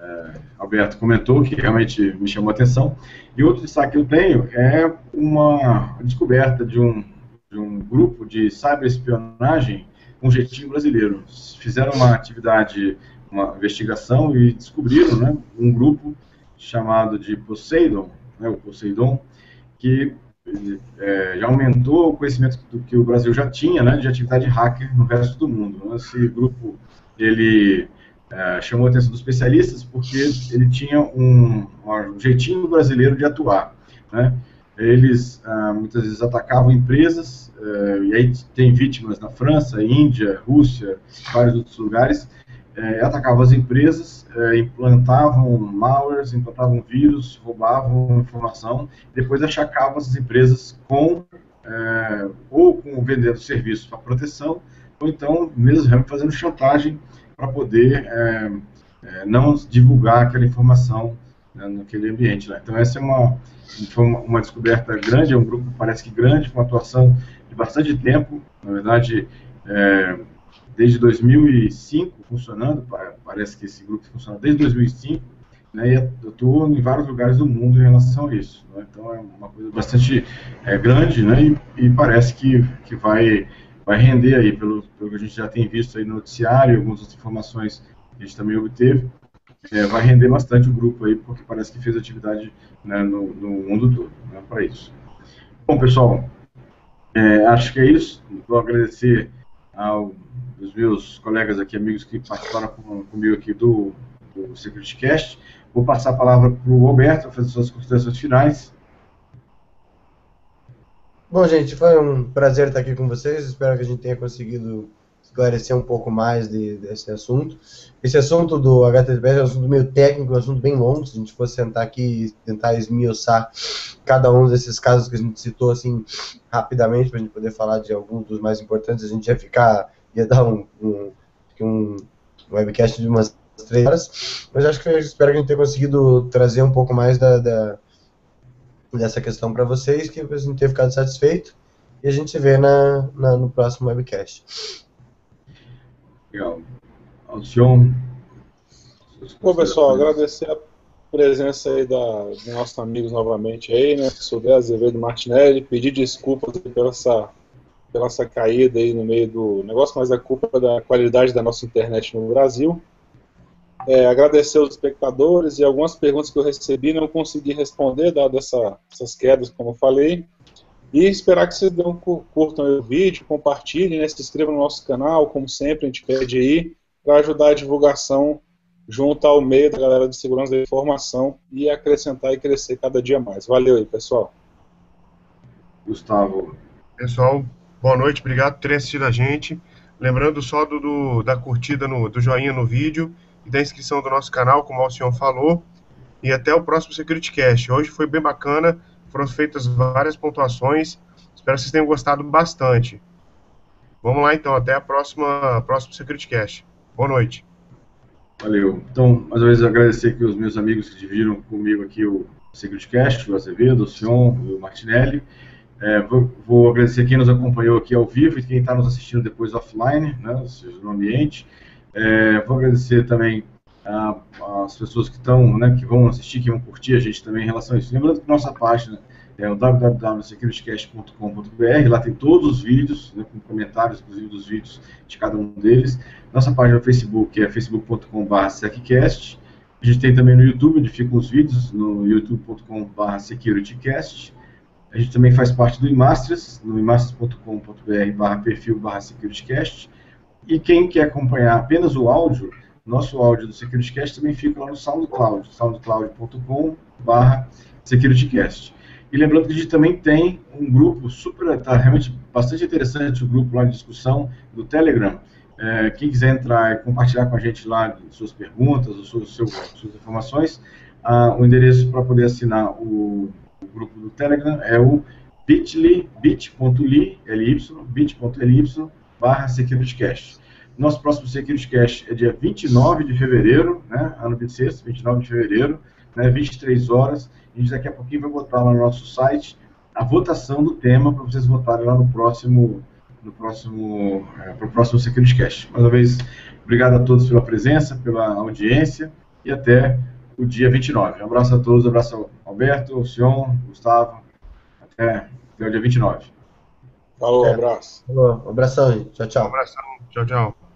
é, Alberto comentou, que realmente me chamou a atenção. E outro destaque que eu tenho é uma descoberta de um de um grupo de cyberespionagem com um jeitinho brasileiro. Fizeram uma atividade, uma investigação e descobriram né, um grupo chamado de Poseidon, né, o Poseidon, que é, já aumentou o conhecimento do que o Brasil já tinha né, de atividade hacker no resto do mundo. Esse grupo ele é, chamou a atenção dos especialistas porque ele tinha um, um jeitinho brasileiro de atuar. Né? Eles ah, muitas vezes atacavam empresas, eh, e aí tem vítimas na França, Índia, Rússia, vários outros lugares, eh, atacavam as empresas, eh, implantavam malwares, implantavam vírus, roubavam informação, depois achacavam essas empresas com, ou com vendendo serviços para proteção, ou então mesmo fazendo chantagem para poder não divulgar aquela informação né, naquele ambiente. Né? Então essa é uma foi uma, descoberta grande, é um grupo parece que grande, com atuação de bastante tempo, na verdade é, desde 2005 funcionando, parece que esse grupo funciona desde 2005, né, e atuou em vários lugares do mundo em relação a isso. Né? Então é uma coisa bastante é, grande, né, e, e, parece que, que vai, vai render aí, pelo, pelo que a gente já tem visto aí no noticiário, algumas informações que a gente também obteve, é, vai render bastante o grupo aí, porque parece que fez atividade né, no, no, mundo todo né, para isso. Bom, pessoal, é, acho que é isso. Vou agradecer aos meus colegas aqui, amigos que participaram com, comigo aqui do, do SecurityCast. Vou passar a palavra para o Alberto, fazer suas considerações finais. Bom, gente, foi um prazer estar aqui com vocês. Espero que a gente tenha conseguido esclarecer um pouco mais de, desse assunto. Esse assunto do HTTPS é um assunto meio técnico, um assunto bem longo. Se a gente fosse sentar aqui e tentar esmiuçar cada um desses casos que a gente citou assim rapidamente para a gente poder falar de alguns dos mais importantes, a gente ia ficar ia dar um, um, um webcast de umas três horas. Mas acho que espero que a gente tenha conseguido trazer um pouco mais da, da dessa questão para vocês, que a gente tenha ficado satisfeito. E a gente se vê na, na no próximo webcast. Legal. Alcion. Bom, pessoal, agradecer a presença aí da, dos nossos amigos novamente aí, né? Souber Azevedo Martinelli, pedir desculpas pela essa, pela essa caída aí no meio do negócio, mas a culpa é da qualidade da nossa internet no Brasil. é, agradecer aos espectadores e algumas perguntas que eu recebi não consegui responder, dado essa, essas quedas, como eu falei. E esperar que vocês dão, curtam o vídeo, compartilhem, né, se inscrevam no nosso canal, como sempre, a gente pede aí, para ajudar a divulgação junto ao meio da galera de segurança da informação e acrescentar e crescer cada dia mais. Valeu aí, pessoal. Gustavo. Pessoal, boa noite, obrigado por terem assistido a gente. Lembrando só do, do da curtida, no, do joinha no vídeo e da inscrição do nosso canal, como o senhor falou. E até o próximo Security Cast. Hoje foi bem bacana, foram feitas várias pontuações. Espero que vocês tenham gostado bastante. Vamos lá então, até a próxima próximo Cast. Boa noite. Valeu. Então, mais uma vez agradecer aqui os meus amigos que dividiram comigo aqui o Security Cast, o Azevedo, o Sion, o Martinelli. É, vou, vou, agradecer quem nos acompanhou aqui ao vivo e quem está nos assistindo depois offline, né, ou seja, no ambiente. É, vou agradecer também as pessoas que estão, né, que vão assistir, que vão curtir a gente também em relação a isso. Lembrando que nossa página é o www.securitycast.com.br, lá tem todos os vídeos, né, com comentários, inclusive, dos vídeos de cada um deles. Nossa página no Facebook é facebook.com.br seccast. A gente tem também no YouTube, onde ficam os vídeos, no youtube.com.br securitycast. A gente também faz parte do Imasters, no imasters.com.br barra perfil barra securitycast. E quem quer acompanhar apenas o áudio, nosso áudio do SecurityCast também fica lá no SoundCloud, soundcloud.com barra SecurityCast. E lembrando que a gente também tem um grupo super, está realmente bastante interessante o grupo lá de discussão do Telegram. É, quem quiser entrar e compartilhar com a gente lá suas perguntas, suas, suas, suas informações, ah, o endereço para poder assinar o, o, grupo do Telegram é o bit.ly, bit.ly, bit.ly, barra SecurityCast. Nosso próximo SecurityCast é dia 29 de fevereiro, né, ano bissexto, 29 de fevereiro, né, 23 horas, a gente daqui a pouquinho vai botar lá no nosso site a votação do tema para vocês votarem lá no próximo no próximo é, para o próximo Security Cast. Mais uma vez, obrigado a todos pela presença, pela audiência e até o dia 29. Um abraço a todos, um abraço ao Alberto, ao Sion, Gustavo, até, até o dia 29. Falou, um abraço. Falou, um abração, gente. Tchau, tchau. Um abração, tchau, tchau.